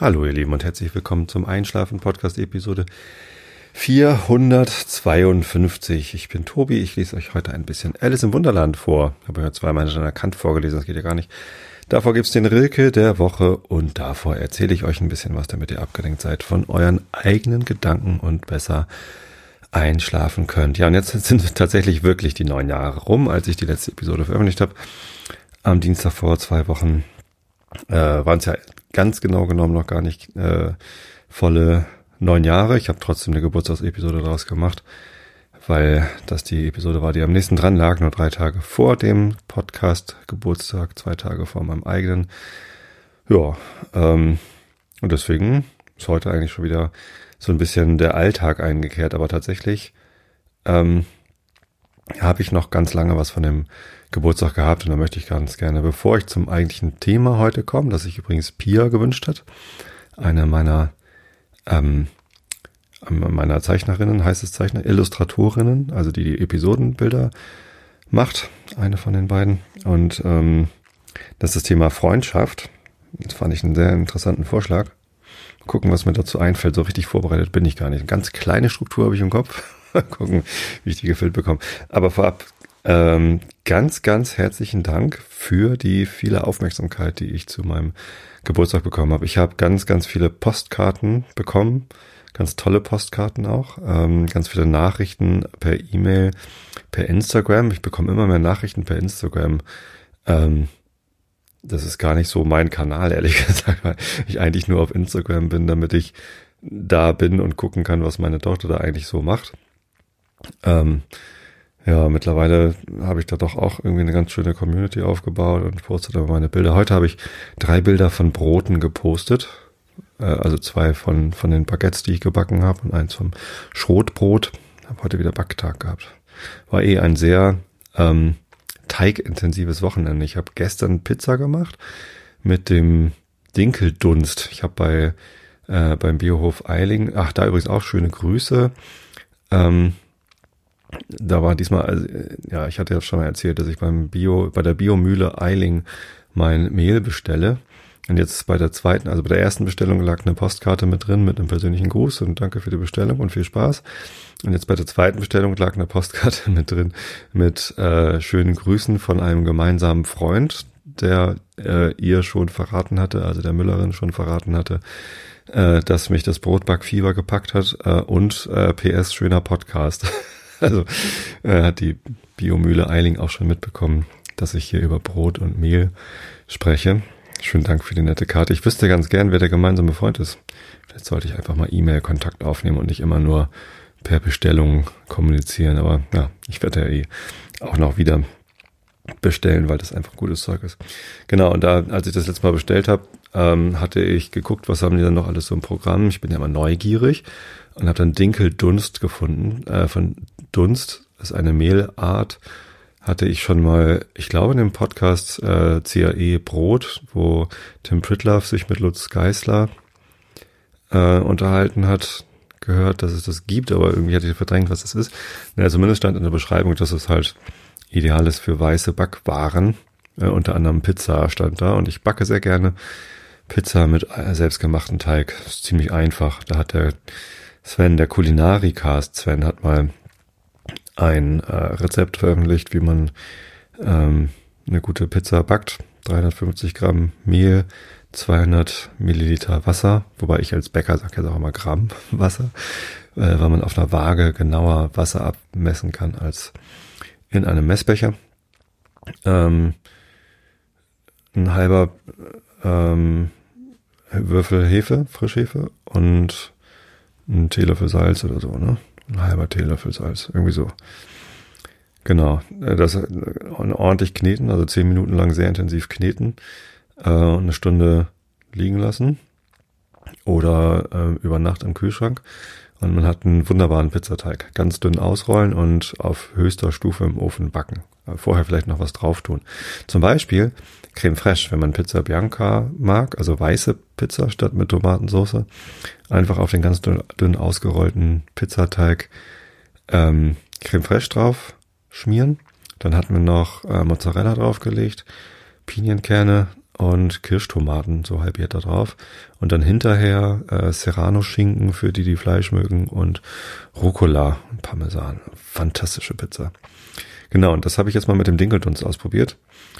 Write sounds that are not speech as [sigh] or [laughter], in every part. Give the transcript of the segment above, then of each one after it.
Hallo ihr Lieben und herzlich willkommen zum Einschlafen Podcast Episode 452. Ich bin Tobi, ich lese euch heute ein bisschen Alice im Wunderland vor. Ich habe ja zweimal schon erkannt vorgelesen, das geht ja gar nicht. Davor gibt's den Rilke der Woche und davor erzähle ich euch ein bisschen was, damit ihr abgelenkt seid von euren eigenen Gedanken und besser einschlafen könnt. Ja, und jetzt [laughs] sind tatsächlich wirklich die neun Jahre rum, als ich die letzte Episode veröffentlicht habe. Am Dienstag vor zwei Wochen äh, waren es ja ganz genau genommen noch gar nicht äh, volle neun Jahre. Ich habe trotzdem eine Geburtstagsepisode daraus gemacht, weil das die Episode war, die am nächsten dran lag, nur drei Tage vor dem Podcast Geburtstag, zwei Tage vor meinem eigenen. Ja, ähm, und deswegen ist heute eigentlich schon wieder so ein bisschen der Alltag eingekehrt, aber tatsächlich ähm, habe ich noch ganz lange was von dem Geburtstag gehabt und da möchte ich ganz gerne, bevor ich zum eigentlichen Thema heute komme, das sich übrigens Pia gewünscht hat, eine meiner ähm, meiner Zeichnerinnen, heißt es Zeichner, Illustratorinnen, also die die Episodenbilder macht, eine von den beiden. Und ähm, das ist das Thema Freundschaft. Das fand ich einen sehr interessanten Vorschlag. Gucken, was mir dazu einfällt. So richtig vorbereitet bin ich gar nicht. Eine ganz kleine Struktur habe ich im Kopf. [laughs] Gucken, wie ich die gefüllt bekomme. Aber vorab ähm, ganz, ganz herzlichen Dank für die viele Aufmerksamkeit, die ich zu meinem Geburtstag bekommen habe. Ich habe ganz, ganz viele Postkarten bekommen, ganz tolle Postkarten auch, ähm, ganz viele Nachrichten per E-Mail, per Instagram. Ich bekomme immer mehr Nachrichten per Instagram. Ähm, das ist gar nicht so mein Kanal, ehrlich [laughs] gesagt, weil ich eigentlich nur auf Instagram bin, damit ich da bin und gucken kann, was meine Tochter da eigentlich so macht. Ähm, ja, mittlerweile habe ich da doch auch irgendwie eine ganz schöne Community aufgebaut und poste da meine Bilder. Heute habe ich drei Bilder von Broten gepostet. Äh, also zwei von, von den Baguettes, die ich gebacken habe und eins vom Schrotbrot. Habe heute wieder Backtag gehabt. War eh ein sehr ähm, teigintensives Wochenende. Ich habe gestern Pizza gemacht mit dem Dinkeldunst. Ich habe bei äh, beim Biohof Eiling, ach da übrigens auch schöne Grüße. Ähm, da war diesmal, also, ja, ich hatte ja schon mal erzählt, dass ich beim Bio, bei der Biomühle Eiling mein Mehl bestelle. Und jetzt bei der zweiten, also bei der ersten Bestellung lag eine Postkarte mit drin mit einem persönlichen Gruß und danke für die Bestellung und viel Spaß. Und jetzt bei der zweiten Bestellung lag eine Postkarte [laughs] mit drin mit äh, schönen Grüßen von einem gemeinsamen Freund, der äh, ihr schon verraten hatte, also der Müllerin schon verraten hatte, äh, dass mich das Brotbackfieber gepackt hat äh, und äh, PS schöner Podcast. [laughs] [laughs] Also äh, hat die Biomühle Eiling auch schon mitbekommen, dass ich hier über Brot und Mehl spreche. Schönen Dank für die nette Karte. Ich wüsste ganz gern, wer der gemeinsame Freund ist. Vielleicht sollte ich einfach mal E-Mail-Kontakt aufnehmen und nicht immer nur per Bestellung kommunizieren. Aber ja, ich werde ja eh auch noch wieder bestellen, weil das einfach gutes Zeug ist. Genau, und da, als ich das letzte Mal bestellt habe, ähm, hatte ich geguckt, was haben die dann noch alles so im Programm. Ich bin ja immer neugierig und habe dann Dinkeldunst gefunden. Äh, von Dunst ist eine Mehlart, hatte ich schon mal, ich glaube in dem Podcast äh, CAE Brot, wo Tim Pritloff sich mit Lutz Geisler äh, unterhalten hat, gehört, dass es das gibt, aber irgendwie hatte ich verdrängt, was das ist. Naja, zumindest stand in der Beschreibung, dass es halt ideal ist für weiße Backwaren. Äh, unter anderem Pizza stand da und ich backe sehr gerne Pizza mit äh, selbstgemachten Teig. Das ist ziemlich einfach. Da hat der Sven, der Kulinarikast Sven, hat mal ein äh, Rezept veröffentlicht, wie man ähm, eine gute Pizza backt. 350 Gramm Mehl, 200 Milliliter Wasser, wobei ich als Bäcker sage jetzt auch immer Gramm [laughs] Wasser, äh, weil man auf einer Waage genauer Wasser abmessen kann als in einem Messbecher. Ähm, ein halber ähm, Würfel Hefe, Frischhefe und ein Teelöffel Salz oder so, ne? Ein halber Teelöffel Salz, irgendwie so. Genau, äh, das äh, ordentlich kneten, also zehn Minuten lang sehr intensiv kneten äh, und eine Stunde liegen lassen oder über Nacht im Kühlschrank und man hat einen wunderbaren Pizzateig. Ganz dünn ausrollen und auf höchster Stufe im Ofen backen. Vorher vielleicht noch was drauf tun. Zum Beispiel Creme Fraiche, wenn man Pizza Bianca mag, also weiße Pizza statt mit Tomatensauce. Einfach auf den ganz dünn, ausgerollten Pizzateig ähm, Creme Fraiche drauf schmieren. Dann hatten wir noch äh, Mozzarella draufgelegt, Pinienkerne und Kirschtomaten so halbiert da drauf. Und dann hinterher äh, Serrano-Schinken für die, die Fleisch mögen und Rucola und Parmesan. Fantastische Pizza. Genau, und das habe ich jetzt mal mit dem Dinkeldunst ausprobiert.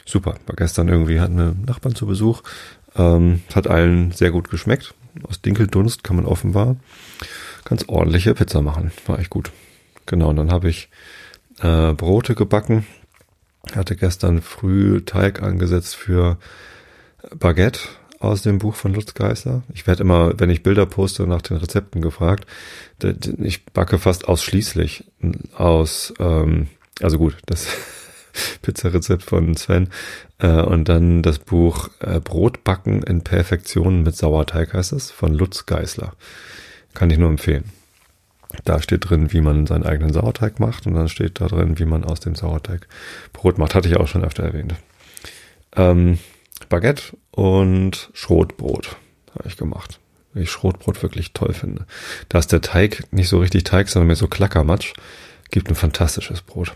Super. War gestern irgendwie, hatten wir Nachbarn zu Besuch. Ähm, hat allen sehr gut geschmeckt. Aus Dinkeldunst kann man offenbar ganz ordentliche Pizza machen. War echt gut. Genau, und dann habe ich äh, Brote gebacken. Hatte gestern früh Teig angesetzt für Baguette aus dem Buch von Lutz Geisler. Ich werde immer, wenn ich Bilder poste, nach den Rezepten gefragt. Ich backe fast ausschließlich aus, ähm, also gut, das [laughs] [laughs] Pizzarezept von Sven äh, und dann das Buch äh, Brotbacken in Perfektion mit Sauerteig heißt es, von Lutz Geisler. Kann ich nur empfehlen. Da steht drin, wie man seinen eigenen Sauerteig macht und dann steht da drin, wie man aus dem Sauerteig Brot macht. Hatte ich auch schon öfter erwähnt. Ähm, Baguette und Schrotbrot habe ich gemacht. Ich Schrotbrot wirklich toll finde. Da ist der Teig nicht so richtig Teig, sondern mehr so Klackermatsch. Gibt ein fantastisches Brot.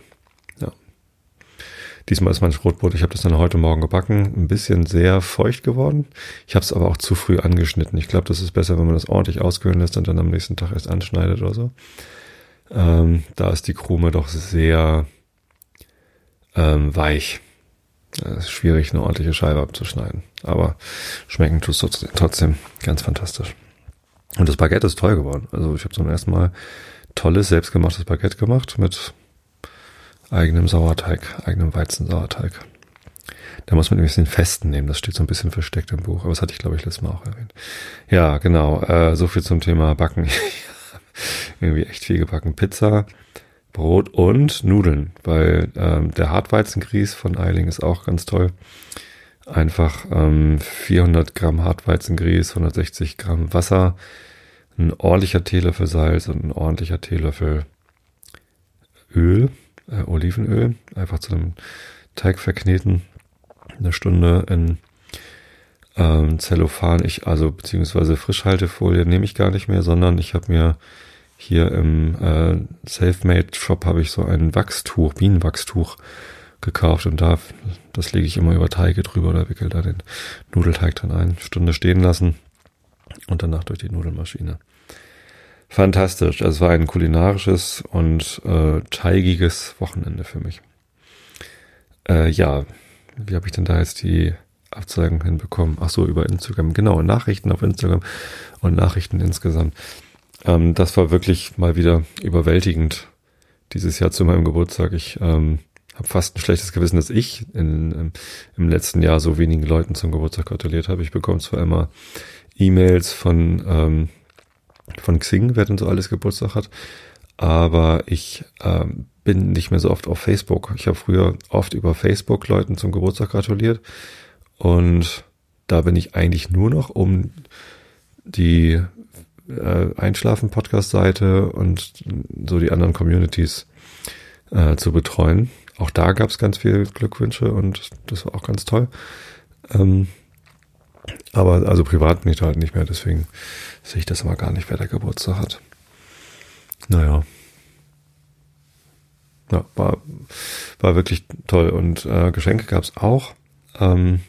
Diesmal ist mein Schrotbrot, ich habe das dann heute Morgen gebacken, ein bisschen sehr feucht geworden. Ich habe es aber auch zu früh angeschnitten. Ich glaube, das ist besser, wenn man das ordentlich auskühlen lässt und dann am nächsten Tag erst anschneidet oder so. Ähm, da ist die Krume doch sehr ähm, weich. Es ist schwierig, eine ordentliche Scheibe abzuschneiden. Aber schmecken tust du trotzdem ganz fantastisch. Und das Baguette ist toll geworden. Also ich habe zum ersten Mal tolles, selbstgemachtes Baguette gemacht mit eigenem Sauerteig, eigenem Weizensauerteig. Da muss man nämlich den festen nehmen, das steht so ein bisschen versteckt im Buch, aber das hatte ich, glaube ich, letztes Mal auch erwähnt. Ja, genau, äh, so viel zum Thema Backen. [laughs] Irgendwie echt viel gebacken. Pizza, Brot und Nudeln, weil ähm, der Hartweizengrieß von Eiling ist auch ganz toll. Einfach ähm, 400 Gramm Hartweizengrieß, 160 Gramm Wasser, ein ordentlicher Teelöffel Salz und ein ordentlicher Teelöffel Öl, äh, Olivenöl, einfach zu einem Teig verkneten, eine Stunde in ähm, Zellophan, ich also beziehungsweise Frischhaltefolie nehme ich gar nicht mehr, sondern ich habe mir hier im äh, Selfmade Shop habe ich so ein Wachstuch, Bienenwachstuch gekauft und da, das lege ich immer über Teige drüber oder wickel da den Nudelteig dann ein, Stunde stehen lassen und danach durch die Nudelmaschine. Fantastisch. Es war ein kulinarisches und äh, teigiges Wochenende für mich. Äh, ja, wie habe ich denn da jetzt die Abzeigung hinbekommen? Ach so, über Instagram. Genau, Nachrichten auf Instagram und Nachrichten insgesamt. Ähm, das war wirklich mal wieder überwältigend dieses Jahr zu meinem Geburtstag. Ich ähm, habe fast ein schlechtes Gewissen, dass ich in, im, im letzten Jahr so wenigen Leuten zum Geburtstag gratuliert habe. Ich bekomme zwar immer E-Mails von, ähm, von Xing, wer denn so alles Geburtstag hat, aber ich ähm, bin nicht mehr so oft auf Facebook. Ich habe früher oft über Facebook Leuten zum Geburtstag gratuliert und da bin ich eigentlich nur noch um die äh, Einschlafen-Podcast-Seite und so die anderen Communities äh, zu betreuen. Auch da gab es ganz viele Glückwünsche und das war auch ganz toll. Ähm, aber also privat bin ich da halt nicht mehr, deswegen sehe ich das immer gar nicht, wer der Geburtstag hat. Naja. Ja, war, war wirklich toll. Und äh, Geschenke gab es auch. Ähm,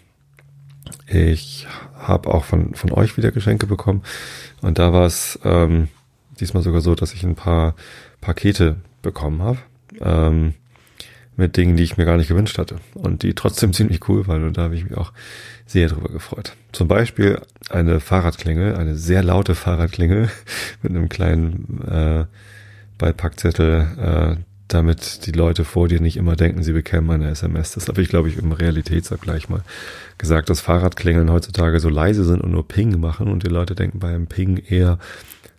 ich habe auch von, von euch wieder Geschenke bekommen. Und da war es ähm, diesmal sogar so, dass ich ein paar Pakete bekommen habe. Ähm, mit Dingen, die ich mir gar nicht gewünscht hatte. Und die trotzdem [laughs] ziemlich cool waren. Und da habe ich mich auch sehr drüber gefreut. Zum Beispiel eine Fahrradklingel, eine sehr laute Fahrradklingel [laughs] mit einem kleinen äh, Beipackzettel, äh, damit die Leute vor dir nicht immer denken, sie bekämen eine SMS. Das habe ich, glaube ich, im Realitätsabgleich mal gesagt, dass Fahrradklingeln heutzutage so leise sind und nur Ping machen und die Leute denken beim Ping eher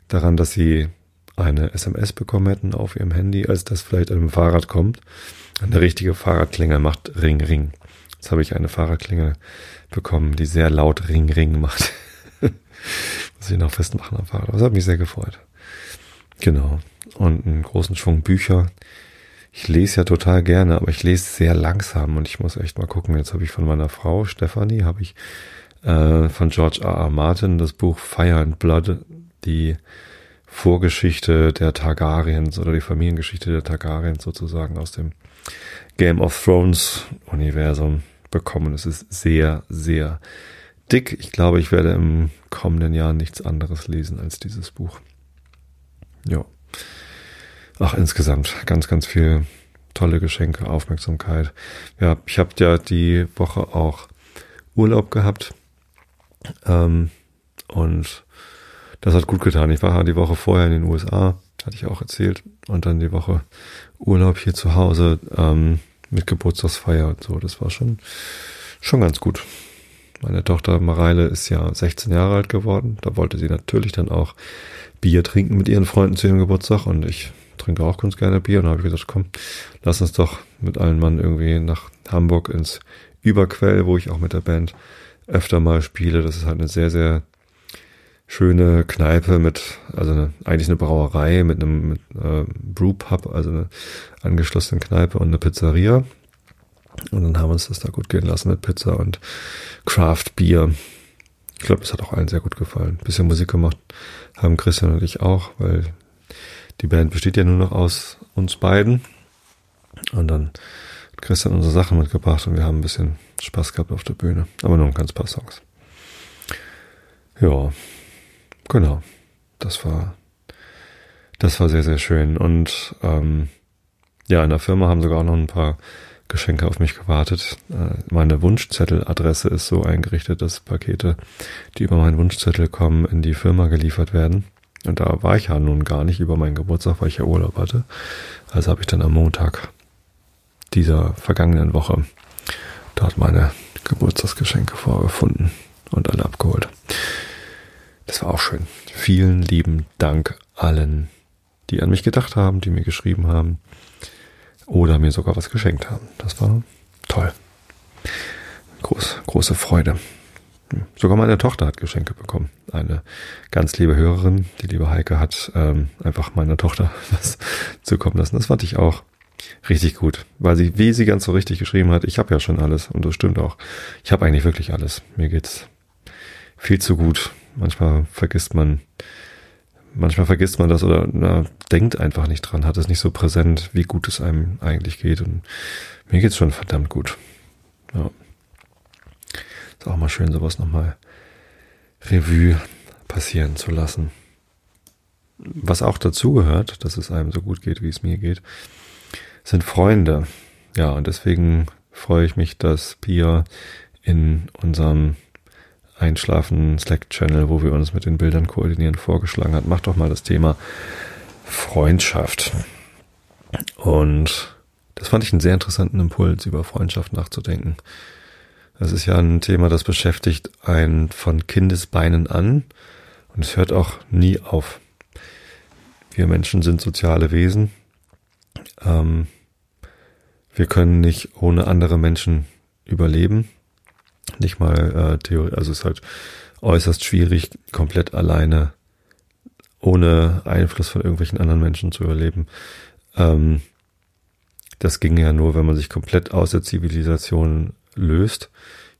daran, dass sie eine SMS bekommen hätten auf ihrem Handy, als dass vielleicht einem Fahrrad kommt. Eine richtige Fahrradklingel macht Ring Ring. Jetzt habe ich eine Fahrradklingel bekommen, die sehr laut Ring Ring macht. [laughs] Muss ich noch festmachen am Fahrrad. Das hat mich sehr gefreut. Genau. Und einen großen Schwung Bücher. Ich lese ja total gerne, aber ich lese sehr langsam und ich muss echt mal gucken. Jetzt habe ich von meiner Frau Stephanie, habe ich äh, von George R. R. Martin das Buch Fire and Blood, die Vorgeschichte der Targaryens oder die Familiengeschichte der Targaryens sozusagen aus dem Game of Thrones Universum bekommen. Es ist sehr, sehr dick. Ich glaube, ich werde im kommenden Jahr nichts anderes lesen als dieses Buch. Ja. Ach, insgesamt ganz, ganz viel tolle Geschenke, Aufmerksamkeit. Ja, ich habe ja die Woche auch Urlaub gehabt. Ähm, und das hat gut getan. Ich war die Woche vorher in den USA, hatte ich auch erzählt. Und dann die Woche Urlaub hier zu Hause ähm, mit Geburtstagsfeier und so. Das war schon, schon ganz gut. Meine Tochter Mareile ist ja 16 Jahre alt geworden. Da wollte sie natürlich dann auch Bier trinken mit ihren Freunden zu ihrem Geburtstag. Und ich trinke auch ganz gerne Bier. Und da habe ich gesagt, komm, lass uns doch mit allen Mann irgendwie nach Hamburg ins Überquell, wo ich auch mit der Band öfter mal spiele. Das ist halt eine sehr, sehr schöne Kneipe mit, also eine, eigentlich eine Brauerei mit einem mit, äh, Brewpub, also eine angeschlossene Kneipe und eine Pizzeria. Und dann haben wir uns das da gut gehen lassen mit Pizza und Craft Bier. Ich glaube, das hat auch allen sehr gut gefallen. Ein bisschen Musik gemacht haben Christian und ich auch, weil die Band besteht ja nur noch aus uns beiden. Und dann hat Christian unsere Sachen mitgebracht und wir haben ein bisschen Spaß gehabt auf der Bühne. Aber nur ein ganz paar Songs. Ja, genau. Das war, das war sehr, sehr schön. Und ähm, ja, in der Firma haben sogar auch noch ein paar Geschenke auf mich gewartet. Äh, meine Wunschzetteladresse ist so eingerichtet, dass Pakete, die über meinen Wunschzettel kommen, in die Firma geliefert werden. Und da war ich ja nun gar nicht über meinen Geburtstag, weil ich ja Urlaub hatte. Also habe ich dann am Montag dieser vergangenen Woche dort meine Geburtstagsgeschenke vorgefunden und alle abgeholt. Das war auch schön. Vielen lieben Dank allen, die an mich gedacht haben, die mir geschrieben haben oder mir sogar was geschenkt haben. Das war toll. Groß, große Freude. Sogar meine Tochter hat Geschenke bekommen. Eine ganz liebe Hörerin, die liebe Heike, hat ähm, einfach meiner Tochter [laughs] was zukommen lassen. Das fand ich auch richtig gut, weil sie, wie sie ganz so richtig geschrieben hat, ich habe ja schon alles und das stimmt auch. Ich habe eigentlich wirklich alles. Mir geht's viel zu gut. Manchmal vergisst man, manchmal vergisst man das oder na, denkt einfach nicht dran, hat es nicht so präsent, wie gut es einem eigentlich geht. Und mir geht's schon verdammt gut. Ja. Ist auch mal schön, sowas nochmal Revue passieren zu lassen. Was auch dazugehört, dass es einem so gut geht, wie es mir geht, sind Freunde. Ja, und deswegen freue ich mich, dass Pia in unserem Einschlafen Slack-Channel, wo wir uns mit den Bildern koordinieren, vorgeschlagen hat. Mach doch mal das Thema Freundschaft. Und das fand ich einen sehr interessanten Impuls, über Freundschaft nachzudenken. Das ist ja ein Thema, das beschäftigt einen von Kindesbeinen an und es hört auch nie auf. Wir Menschen sind soziale Wesen. Ähm, wir können nicht ohne andere Menschen überleben. Nicht mal äh, Theorie, also es ist halt äußerst schwierig, komplett alleine ohne Einfluss von irgendwelchen anderen Menschen zu überleben. Ähm, das ging ja nur, wenn man sich komplett aus der Zivilisation löst.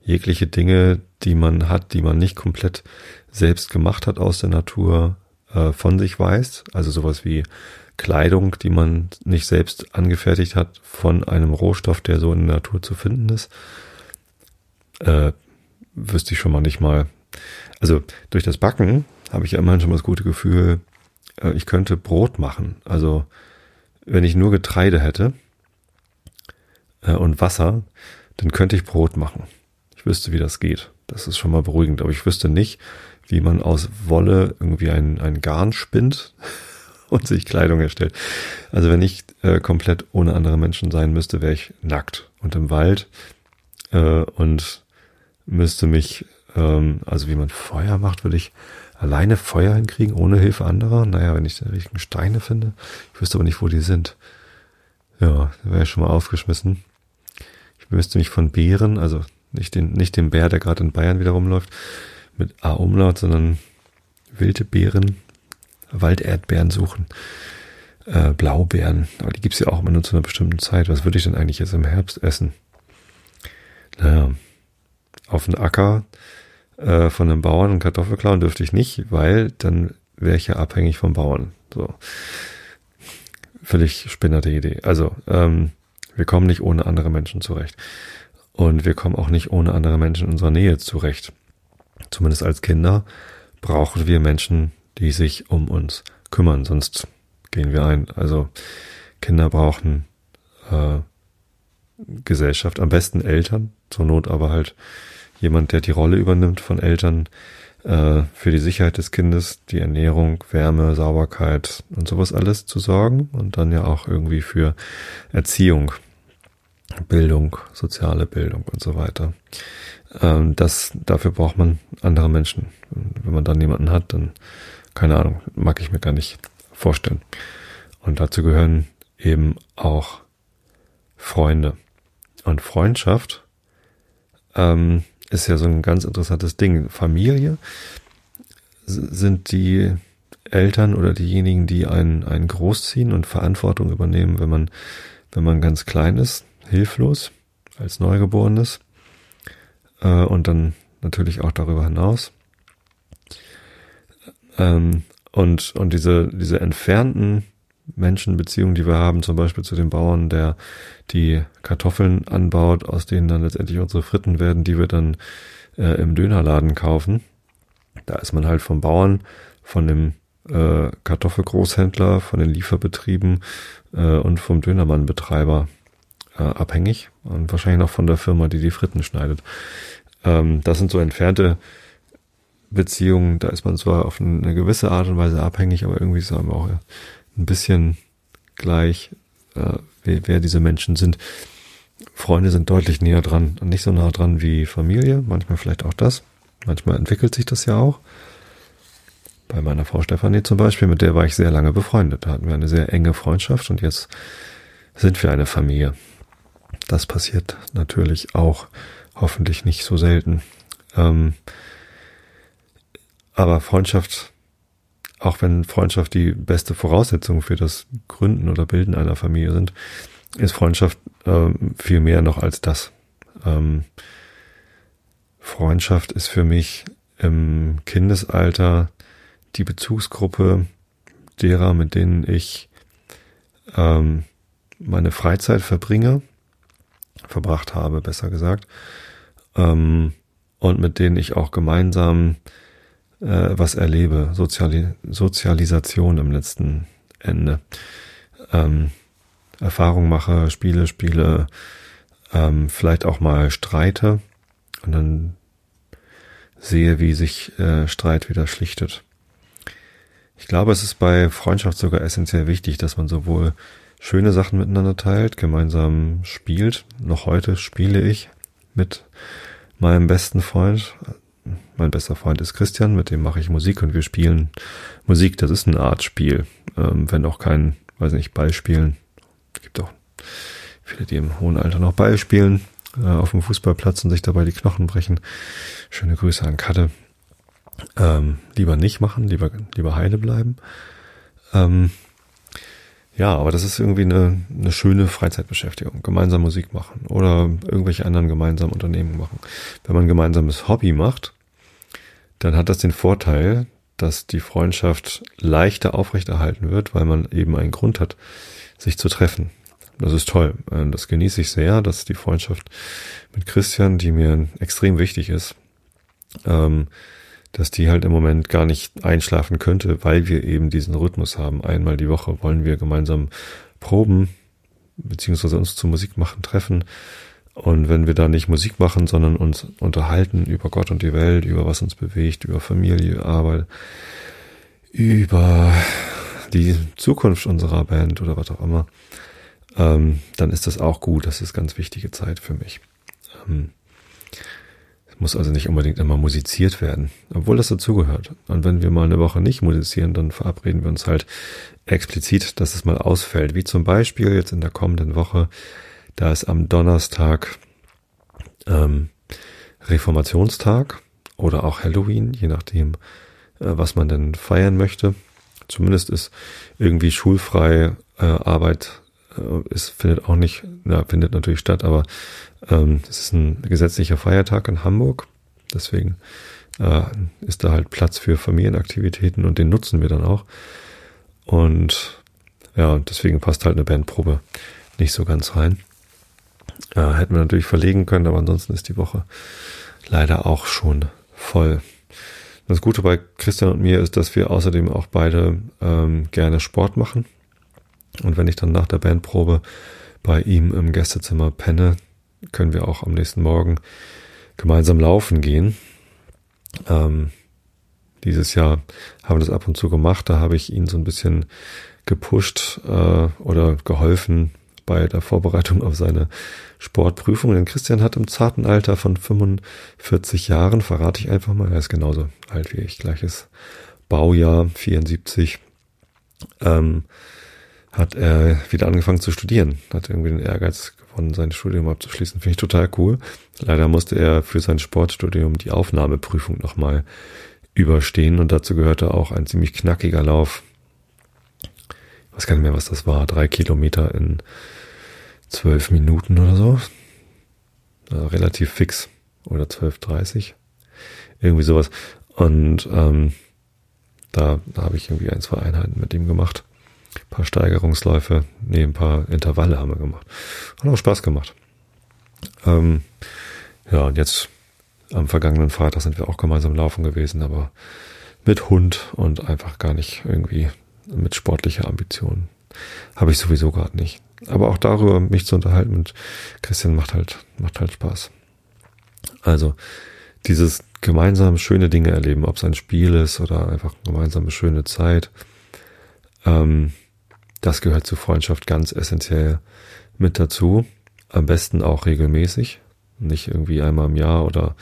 Jegliche Dinge, die man hat, die man nicht komplett selbst gemacht hat aus der Natur, äh, von sich weiß. Also sowas wie Kleidung, die man nicht selbst angefertigt hat, von einem Rohstoff, der so in der Natur zu finden ist. Äh, wüsste ich schon mal nicht mal. Also durch das Backen habe ich ja immerhin schon mal das gute Gefühl, äh, ich könnte Brot machen. Also wenn ich nur Getreide hätte äh, und Wasser, dann könnte ich Brot machen. Ich wüsste, wie das geht. Das ist schon mal beruhigend. Aber ich wüsste nicht, wie man aus Wolle irgendwie ein, ein Garn spinnt [laughs] und sich Kleidung erstellt. Also wenn ich äh, komplett ohne andere Menschen sein müsste, wäre ich nackt und im Wald äh, und müsste mich, ähm, also wie man Feuer macht, würde ich alleine Feuer hinkriegen, ohne Hilfe anderer. Naja, wenn ich die richtigen Steine finde. Ich wüsste aber nicht, wo die sind. Ja, wäre ich schon mal aufgeschmissen. Ich müsste mich von Bären, also nicht den, nicht den Bär, der gerade in Bayern wieder rumläuft, mit A-Umlaut, sondern wilde Beeren, Walderdbeeren suchen. Äh, Blaubeeren, aber die gibt's ja auch immer nur zu einer bestimmten Zeit. Was würde ich denn eigentlich jetzt im Herbst essen? Naja, auf dem Acker äh, von einem Bauern und Kartoffel klauen dürfte ich nicht, weil dann wäre ich ja abhängig vom Bauern. So. Völlig spinnerte Idee. Also, ähm, wir kommen nicht ohne andere Menschen zurecht. Und wir kommen auch nicht ohne andere Menschen in unserer Nähe zurecht. Zumindest als Kinder brauchen wir Menschen, die sich um uns kümmern, sonst gehen wir ein. Also Kinder brauchen äh, Gesellschaft, am besten Eltern, zur Not aber halt jemand, der die Rolle übernimmt von Eltern äh, für die Sicherheit des Kindes, die Ernährung, Wärme, Sauberkeit und sowas alles zu sorgen und dann ja auch irgendwie für Erziehung, Bildung, soziale Bildung und so weiter. Ähm, das, dafür braucht man andere Menschen. Wenn man dann jemanden hat, dann, keine Ahnung, mag ich mir gar nicht vorstellen. Und dazu gehören eben auch Freunde. Und Freundschaft ähm, ist ja so ein ganz interessantes Ding. Familie sind die Eltern oder diejenigen, die einen, einen großziehen und Verantwortung übernehmen, wenn man, wenn man ganz klein ist, hilflos, als Neugeborenes, äh, und dann natürlich auch darüber hinaus. Ähm, und, und diese, diese entfernten Menschenbeziehungen, die wir haben, zum Beispiel zu dem Bauern, der die Kartoffeln anbaut, aus denen dann letztendlich unsere Fritten werden, die wir dann äh, im Dönerladen kaufen. Da ist man halt vom Bauern, von dem äh, Kartoffelgroßhändler, von den Lieferbetrieben äh, und vom Dönermannbetreiber äh, abhängig und wahrscheinlich auch von der Firma, die die Fritten schneidet. Ähm, das sind so entfernte Beziehungen, da ist man zwar auf eine gewisse Art und Weise abhängig, aber irgendwie ist es auch ein bisschen gleich, äh, wer, wer diese Menschen sind. Freunde sind deutlich näher dran nicht so nah dran wie Familie, manchmal vielleicht auch das. Manchmal entwickelt sich das ja auch. Bei meiner Frau Stefanie zum Beispiel, mit der war ich sehr lange befreundet. Da hatten wir eine sehr enge Freundschaft und jetzt sind wir eine Familie. Das passiert natürlich auch hoffentlich nicht so selten. Ähm, aber Freundschaft auch wenn Freundschaft die beste Voraussetzung für das Gründen oder Bilden einer Familie sind, ist Freundschaft ähm, viel mehr noch als das. Ähm, Freundschaft ist für mich im Kindesalter die Bezugsgruppe derer, mit denen ich ähm, meine Freizeit verbringe, verbracht habe, besser gesagt, ähm, und mit denen ich auch gemeinsam äh, was erlebe. Soziali Sozialisation im letzten Ende. Ähm, Erfahrung mache, Spiele, Spiele, ähm, vielleicht auch mal streite und dann sehe, wie sich äh, Streit wieder schlichtet. Ich glaube, es ist bei Freundschaft sogar essentiell wichtig, dass man sowohl schöne Sachen miteinander teilt, gemeinsam spielt. Noch heute spiele ich mit meinem besten Freund mein bester Freund ist Christian, mit dem mache ich Musik und wir spielen Musik. Das ist eine Art Spiel, ähm, wenn auch kein, weiß nicht, Ballspielen. Es gibt auch viele, die im hohen Alter noch Ball spielen äh, auf dem Fußballplatz und sich dabei die Knochen brechen. Schöne Grüße an Katte. Ähm, lieber nicht machen, lieber, lieber heile bleiben. Ähm, ja, aber das ist irgendwie eine, eine schöne Freizeitbeschäftigung. Gemeinsam Musik machen oder irgendwelche anderen gemeinsamen Unternehmen machen. Wenn man gemeinsames Hobby macht, dann hat das den Vorteil, dass die Freundschaft leichter aufrechterhalten wird, weil man eben einen Grund hat, sich zu treffen. Das ist toll. Äh, das genieße ich sehr, dass die Freundschaft mit Christian, die mir extrem wichtig ist, ähm, dass die halt im Moment gar nicht einschlafen könnte, weil wir eben diesen Rhythmus haben. Einmal die Woche wollen wir gemeinsam proben, beziehungsweise uns zu Musik machen treffen. Und wenn wir da nicht Musik machen, sondern uns unterhalten über Gott und die Welt, über was uns bewegt, über Familie, Arbeit, über die Zukunft unserer Band oder was auch immer, ähm, dann ist das auch gut. Das ist ganz wichtige Zeit für mich. Ähm, muss also nicht unbedingt immer musiziert werden, obwohl das dazugehört. Und wenn wir mal eine Woche nicht musizieren, dann verabreden wir uns halt explizit, dass es mal ausfällt. Wie zum Beispiel jetzt in der kommenden Woche, da ist am Donnerstag ähm, Reformationstag oder auch Halloween, je nachdem, äh, was man denn feiern möchte. Zumindest ist irgendwie schulfrei äh, Arbeit es findet auch nicht, na, findet natürlich statt, aber ähm, es ist ein gesetzlicher Feiertag in Hamburg. Deswegen äh, ist da halt Platz für Familienaktivitäten und den nutzen wir dann auch. Und ja, deswegen passt halt eine Bandprobe nicht so ganz rein. Äh, hätten wir natürlich verlegen können, aber ansonsten ist die Woche leider auch schon voll. Das Gute bei Christian und mir ist, dass wir außerdem auch beide ähm, gerne Sport machen. Und wenn ich dann nach der Bandprobe bei ihm im Gästezimmer penne, können wir auch am nächsten Morgen gemeinsam laufen gehen. Ähm, dieses Jahr haben wir das ab und zu gemacht. Da habe ich ihn so ein bisschen gepusht äh, oder geholfen bei der Vorbereitung auf seine Sportprüfung. Denn Christian hat im zarten Alter von 45 Jahren, verrate ich einfach mal, er ist genauso alt wie ich, gleiches Baujahr, 74, ähm, hat er wieder angefangen zu studieren, hat irgendwie den Ehrgeiz gewonnen, sein Studium abzuschließen. Finde ich total cool. Leider musste er für sein Sportstudium die Aufnahmeprüfung nochmal überstehen und dazu gehörte auch ein ziemlich knackiger Lauf. Ich weiß gar nicht mehr, was das war. Drei Kilometer in zwölf Minuten oder so. Also relativ fix. Oder zwölf dreißig. Irgendwie sowas. Und ähm, da, da habe ich irgendwie ein, zwei Einheiten mit ihm gemacht. Ein paar Steigerungsläufe, nee, ein paar Intervalle haben wir gemacht. Hat auch Spaß gemacht. Ähm, ja, und jetzt am vergangenen Freitag sind wir auch gemeinsam laufen gewesen, aber mit Hund und einfach gar nicht irgendwie mit sportlicher Ambition. Habe ich sowieso gerade nicht. Aber auch darüber mich zu unterhalten mit Christian macht halt, macht halt Spaß. Also, dieses gemeinsam schöne Dinge erleben, ob es ein Spiel ist oder einfach gemeinsame schöne Zeit, ähm, das gehört zu Freundschaft ganz essentiell mit dazu. Am besten auch regelmäßig. Nicht irgendwie einmal im Jahr oder,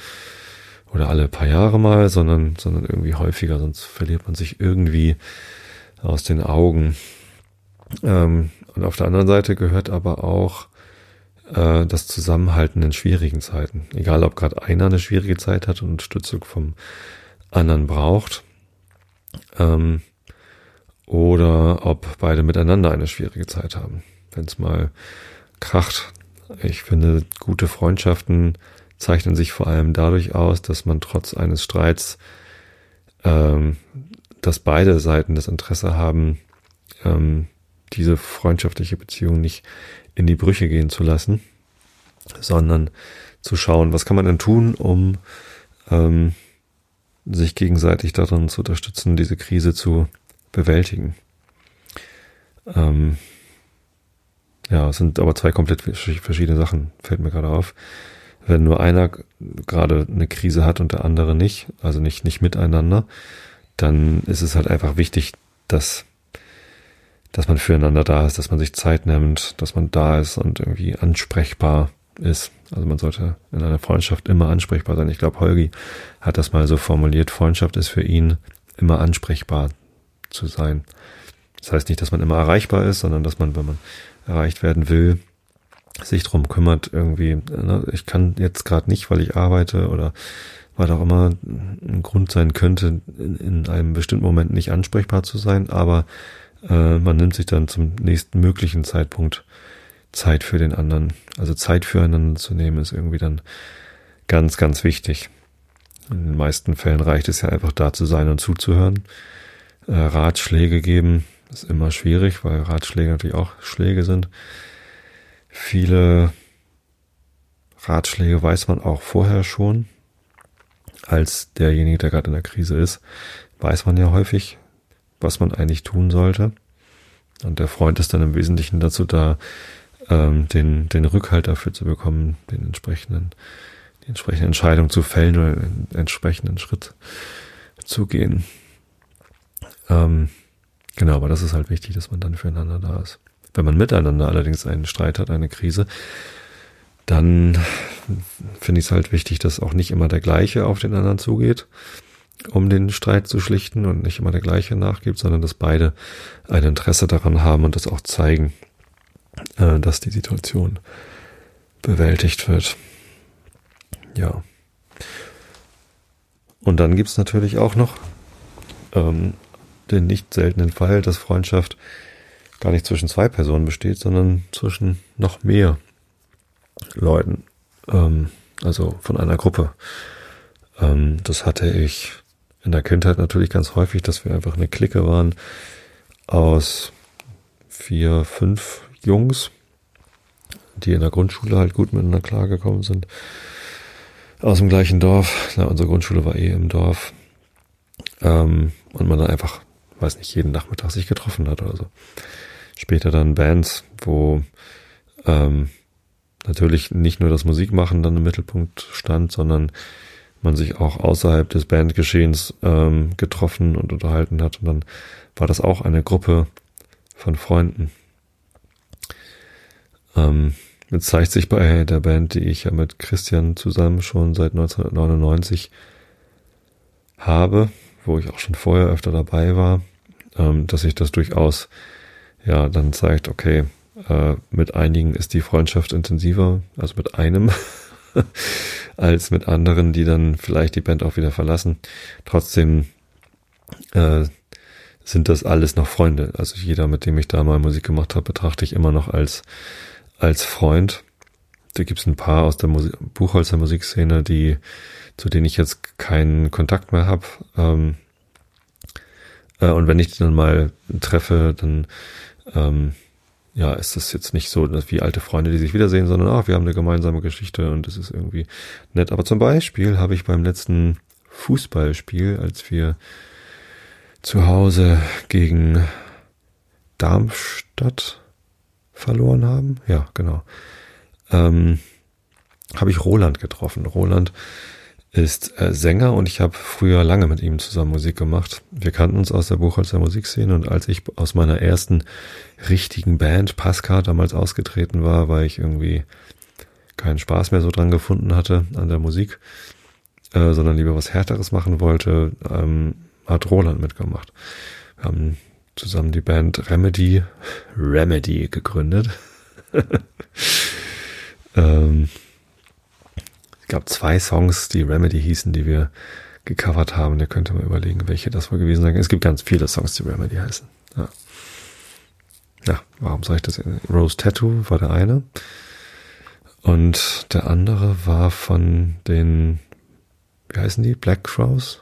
oder alle paar Jahre mal, sondern, sondern irgendwie häufiger, sonst verliert man sich irgendwie aus den Augen. Ähm, und auf der anderen Seite gehört aber auch äh, das Zusammenhalten in schwierigen Zeiten. Egal, ob gerade einer eine schwierige Zeit hat und Unterstützung vom anderen braucht. Ähm, oder ob beide miteinander eine schwierige Zeit haben. Wenn es mal kracht. Ich finde, gute Freundschaften zeichnen sich vor allem dadurch aus, dass man trotz eines Streits, ähm, dass beide Seiten das Interesse haben, ähm, diese freundschaftliche Beziehung nicht in die Brüche gehen zu lassen, sondern zu schauen, was kann man denn tun, um ähm, sich gegenseitig darin zu unterstützen, diese Krise zu bewältigen. Ähm, ja, es sind aber zwei komplett verschiedene Sachen, fällt mir gerade auf. Wenn nur einer gerade eine Krise hat und der andere nicht, also nicht, nicht miteinander, dann ist es halt einfach wichtig, dass dass man füreinander da ist, dass man sich Zeit nimmt, dass man da ist und irgendwie ansprechbar ist. Also man sollte in einer Freundschaft immer ansprechbar sein. Ich glaube, Holgi hat das mal so formuliert. Freundschaft ist für ihn immer ansprechbar zu sein. Das heißt nicht, dass man immer erreichbar ist, sondern dass man, wenn man erreicht werden will, sich drum kümmert, irgendwie, ne, ich kann jetzt gerade nicht, weil ich arbeite oder weil auch immer ein Grund sein könnte, in, in einem bestimmten Moment nicht ansprechbar zu sein, aber äh, man nimmt sich dann zum nächsten möglichen Zeitpunkt Zeit für den anderen. Also Zeit füreinander zu nehmen ist irgendwie dann ganz, ganz wichtig. In den meisten Fällen reicht es ja einfach da zu sein und zuzuhören. Äh, Ratschläge geben ist immer schwierig, weil Ratschläge natürlich auch Schläge sind. Viele Ratschläge weiß man auch vorher schon. Als derjenige, der gerade in der Krise ist, weiß man ja häufig, was man eigentlich tun sollte. Und der Freund ist dann im Wesentlichen dazu da, ähm, den, den Rückhalt dafür zu bekommen, den entsprechenden, die entsprechende Entscheidung zu fällen oder den entsprechenden Schritt zu gehen. Ähm, genau, aber das ist halt wichtig, dass man dann füreinander da ist. Wenn man miteinander allerdings einen Streit hat, eine Krise, dann finde ich es halt wichtig, dass auch nicht immer der gleiche auf den anderen zugeht, um den Streit zu schlichten und nicht immer der gleiche nachgibt, sondern dass beide ein Interesse daran haben und das auch zeigen, äh, dass die Situation bewältigt wird. Ja. Und dann gibt's natürlich auch noch ähm, den nicht seltenen Fall, dass Freundschaft gar nicht zwischen zwei Personen besteht, sondern zwischen noch mehr Leuten, ähm, also von einer Gruppe. Ähm, das hatte ich in der Kindheit natürlich ganz häufig, dass wir einfach eine Clique waren aus vier, fünf Jungs. die in der Grundschule halt gut miteinander klargekommen sind. Aus dem gleichen Dorf. Na, unsere Grundschule war eh im Dorf. Ähm, und man dann einfach, weiß nicht, jeden Nachmittag sich getroffen hat oder so. Später dann Bands, wo ähm, natürlich nicht nur das Musikmachen dann im Mittelpunkt stand, sondern man sich auch außerhalb des Bandgeschehens ähm, getroffen und unterhalten hat. Und dann war das auch eine Gruppe von Freunden. Ähm, jetzt zeigt sich bei der Band, die ich ja mit Christian zusammen schon seit 1999 habe, wo ich auch schon vorher öfter dabei war, ähm, dass sich das durchaus ja dann zeigt, okay, äh, mit einigen ist die Freundschaft intensiver, also mit einem, [laughs] als mit anderen, die dann vielleicht die Band auch wieder verlassen. Trotzdem äh, sind das alles noch Freunde. Also jeder, mit dem ich da mal Musik gemacht habe, betrachte ich immer noch als, als Freund. Da gibt's ein paar aus der Musik, Buchholzer Musikszene, die, zu denen ich jetzt keinen Kontakt mehr habe. Ähm, äh, und wenn ich die dann mal treffe, dann ähm, ja, ist das jetzt nicht so wie alte Freunde, die sich wiedersehen, sondern ach, wir haben eine gemeinsame Geschichte und das ist irgendwie nett. Aber zum Beispiel habe ich beim letzten Fußballspiel, als wir zu Hause gegen Darmstadt verloren haben, ja, genau, ähm, habe ich Roland getroffen. Roland ist äh, Sänger und ich habe früher lange mit ihm zusammen Musik gemacht. Wir kannten uns aus der Buchholzer Musikszene und als ich aus meiner ersten richtigen Band, Pascal, damals ausgetreten war, weil ich irgendwie keinen Spaß mehr so dran gefunden hatte an der Musik, äh, sondern lieber was Härteres machen wollte, ähm, hat Roland mitgemacht. Wir haben zusammen die Band Remedy, Remedy gegründet. [laughs] ähm, gab zwei Songs, die Remedy hießen, die wir gecovert haben. Ihr könnt mal überlegen, welche das wohl gewesen sein. Es gibt ganz viele Songs, die Remedy heißen. Ja. ja, warum sage ich das? Rose Tattoo war der eine. Und der andere war von den, wie heißen die? Black Crows?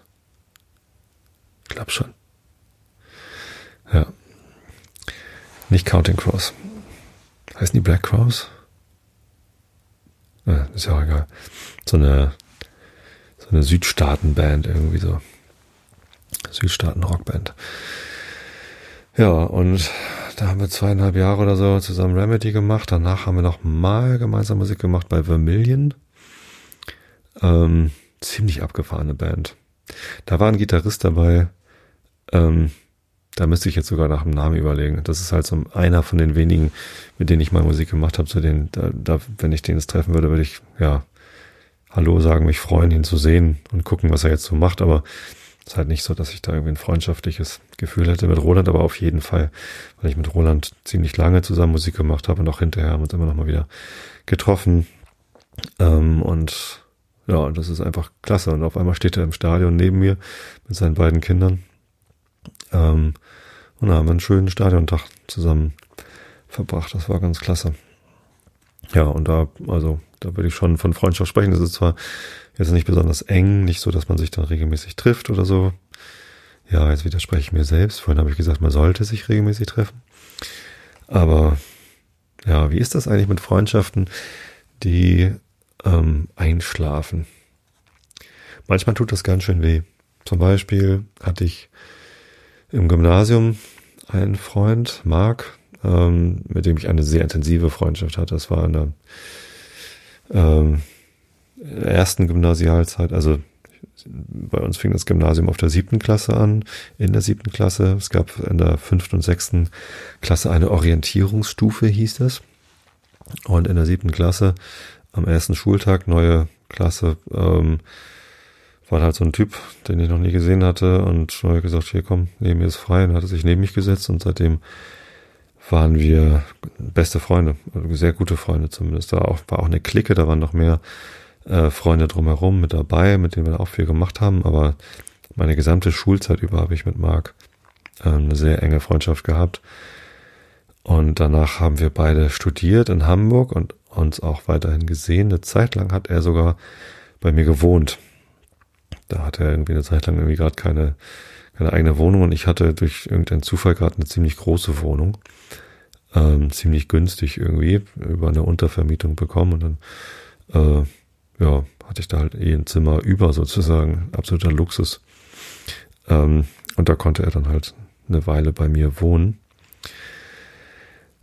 Ich glaube schon. Ja. Nicht Counting Crows. Heißen die Black Crows? Ja, ist ja auch egal. So eine, so eine Südstaaten-Band irgendwie so. Südstaaten-Rockband. Ja, und da haben wir zweieinhalb Jahre oder so zusammen Remedy gemacht. Danach haben wir noch mal gemeinsam Musik gemacht bei Vermilion. Ähm, ziemlich abgefahrene Band. Da war ein Gitarrist dabei, ähm, da müsste ich jetzt sogar nach dem Namen überlegen. Das ist halt so einer von den wenigen, mit denen ich mal Musik gemacht habe, zu denen, da, da, wenn ich den jetzt treffen würde, würde ich, ja, Hallo sagen, mich freuen, ihn zu sehen und gucken, was er jetzt so macht, aber es ist halt nicht so, dass ich da irgendwie ein freundschaftliches Gefühl hätte mit Roland, aber auf jeden Fall, weil ich mit Roland ziemlich lange zusammen Musik gemacht habe und auch hinterher haben uns immer noch mal wieder getroffen. Ähm, und ja, das ist einfach klasse. Und auf einmal steht er im Stadion neben mir mit seinen beiden Kindern. Ähm, und da haben wir einen schönen Stadiontag zusammen verbracht. Das war ganz klasse. Ja, und da, also, da würde ich schon von Freundschaft sprechen. Das ist zwar jetzt nicht besonders eng, nicht so, dass man sich dann regelmäßig trifft oder so. Ja, jetzt widerspreche ich mir selbst. Vorhin habe ich gesagt, man sollte sich regelmäßig treffen. Aber ja, wie ist das eigentlich mit Freundschaften, die ähm, einschlafen? Manchmal tut das ganz schön weh. Zum Beispiel hatte ich im Gymnasium einen Freund, Marc, ähm, mit dem ich eine sehr intensive Freundschaft hatte. Das war in der ähm, ersten Gymnasialzeit, also bei uns fing das Gymnasium auf der siebten Klasse an, in der siebten Klasse. Es gab in der fünften und sechsten Klasse eine Orientierungsstufe, hieß das. Und in der siebten Klasse, am ersten Schultag, neue Klasse, ähm, war halt so ein Typ, den ich noch nie gesehen hatte und habe gesagt, hier komm, neben mir ist frei und hat sich neben mich gesetzt und seitdem waren wir beste Freunde, also sehr gute Freunde zumindest. Da auch, war auch eine Clique, da waren noch mehr äh, Freunde drumherum mit dabei, mit denen wir auch viel gemacht haben, aber meine gesamte Schulzeit über habe ich mit Marc äh, eine sehr enge Freundschaft gehabt. Und danach haben wir beide studiert in Hamburg und uns auch weiterhin gesehen. Eine Zeit lang hat er sogar bei mir gewohnt. Da hatte er irgendwie eine Zeit lang irgendwie gerade keine, keine eigene Wohnung und ich hatte durch irgendeinen Zufall gerade eine ziemlich große Wohnung. ähm, ziemlich günstig irgendwie über eine Untervermietung bekommen und dann äh, ja, hatte ich da halt eh ein Zimmer über sozusagen, absoluter Luxus. Ähm, und da konnte er dann halt eine Weile bei mir wohnen.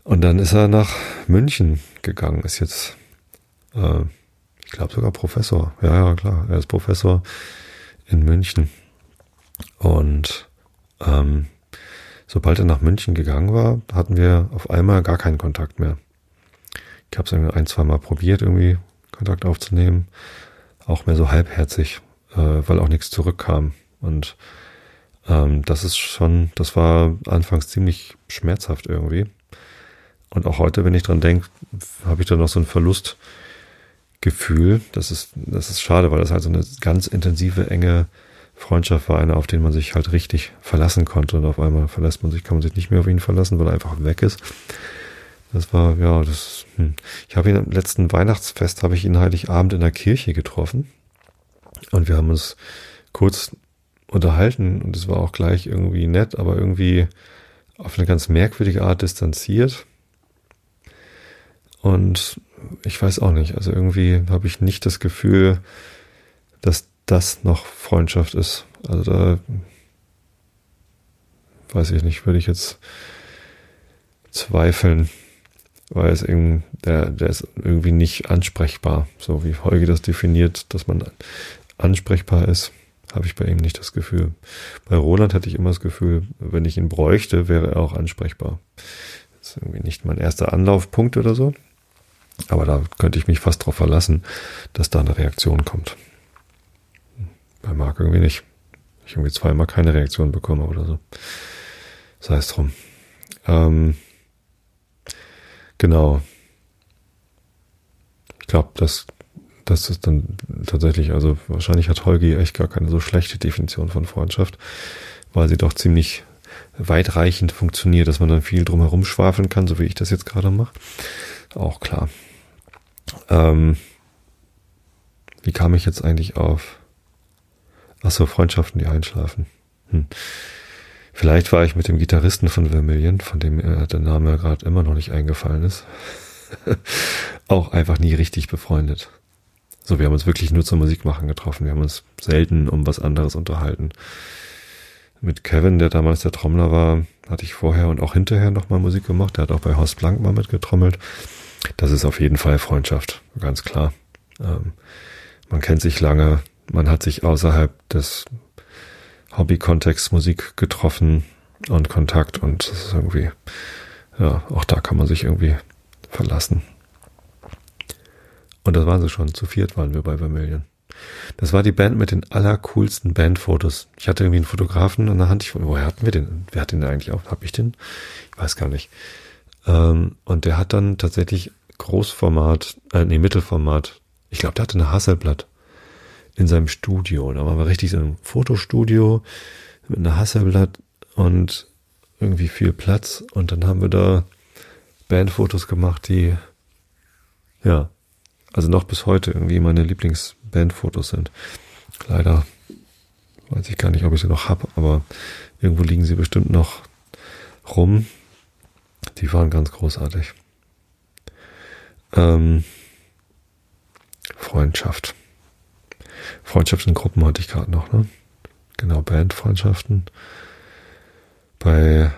Und dann ist er nach München gegangen, ist jetzt, äh, ich glaube sogar Professor. Ja, ja, klar, er ist Professor in München. Und ähm, sobald er nach München gegangen war, hatten wir auf einmal gar keinen Kontakt mehr. Ich habe es ein, zwei Mal probiert, irgendwie Kontakt aufzunehmen. Auch mehr so halbherzig, äh, weil auch nichts zurückkam. Und ähm, das ist schon, das war anfangs ziemlich schmerzhaft irgendwie. Und auch heute, wenn ich dran denke, habe ich da noch so ein Verlustgefühl. Das ist, das ist schade, weil das halt so eine ganz intensive, enge Freundschaft war, eine, auf den man sich halt richtig verlassen konnte. Und auf einmal verlässt man sich, kann man sich nicht mehr auf ihn verlassen, weil er einfach weg ist. Das war, ja, das, hm. ich habe ihn am letzten Weihnachtsfest, habe ich ihn Heiligabend in der Kirche getroffen. Und wir haben uns kurz unterhalten und es war auch gleich irgendwie nett, aber irgendwie auf eine ganz merkwürdige Art distanziert. Und ich weiß auch nicht, also irgendwie habe ich nicht das Gefühl, dass das noch Freundschaft ist. Also da weiß ich nicht, würde ich jetzt zweifeln, weil es irgendwie, der, der ist irgendwie nicht ansprechbar, so wie Holgi das definiert, dass man ansprechbar ist habe ich bei ihm nicht das Gefühl. Bei Roland hatte ich immer das Gefühl, wenn ich ihn bräuchte, wäre er auch ansprechbar. Das ist irgendwie nicht mein erster Anlaufpunkt oder so. Aber da könnte ich mich fast drauf verlassen, dass da eine Reaktion kommt. Bei Marc irgendwie nicht. Ich irgendwie zweimal keine Reaktion bekomme oder so. Sei es drum. Ähm, genau. Ich glaube, das das ist dann tatsächlich, also wahrscheinlich hat Holgi echt gar keine so schlechte Definition von Freundschaft, weil sie doch ziemlich weitreichend funktioniert, dass man dann viel drumherum schwafeln kann, so wie ich das jetzt gerade mache. Auch klar. Ähm, wie kam ich jetzt eigentlich auf? Achso, Freundschaften, die einschlafen. Hm. Vielleicht war ich mit dem Gitarristen von Vermillion, von dem äh, der Name gerade immer noch nicht eingefallen ist, [laughs] auch einfach nie richtig befreundet. So, wir haben uns wirklich nur zur Musik machen getroffen. Wir haben uns selten um was anderes unterhalten. Mit Kevin, der damals der Trommler war, hatte ich vorher und auch hinterher nochmal Musik gemacht. Der hat auch bei Horst Blank mal mitgetrommelt. Das ist auf jeden Fall Freundschaft, ganz klar. Ähm, man kennt sich lange, man hat sich außerhalb des Hobby-Kontexts Musik getroffen und Kontakt und das ist irgendwie, ja, auch da kann man sich irgendwie verlassen. Und das waren sie schon. Zu viert waren wir bei Vermilion. Das war die Band mit den allercoolsten Bandfotos. Ich hatte irgendwie einen Fotografen an der Hand. Ich, woher hatten wir den? Wer hat den eigentlich auch? Hab ich den? Ich weiß gar nicht. Ähm, und der hat dann tatsächlich Großformat, äh, nee, Mittelformat. Ich glaube, der hatte eine Hasselblatt in seinem Studio. Da waren wir richtig so ein Fotostudio mit einer Hasselblatt und irgendwie viel Platz. Und dann haben wir da Bandfotos gemacht, die, ja, also noch bis heute irgendwie meine Lieblingsbandfotos sind. Leider weiß ich gar nicht, ob ich sie noch hab, aber irgendwo liegen sie bestimmt noch rum. Die waren ganz großartig. Ähm, Freundschaft. Freundschaft in Gruppen hatte ich gerade noch, ne? Genau, Bandfreundschaften. Bei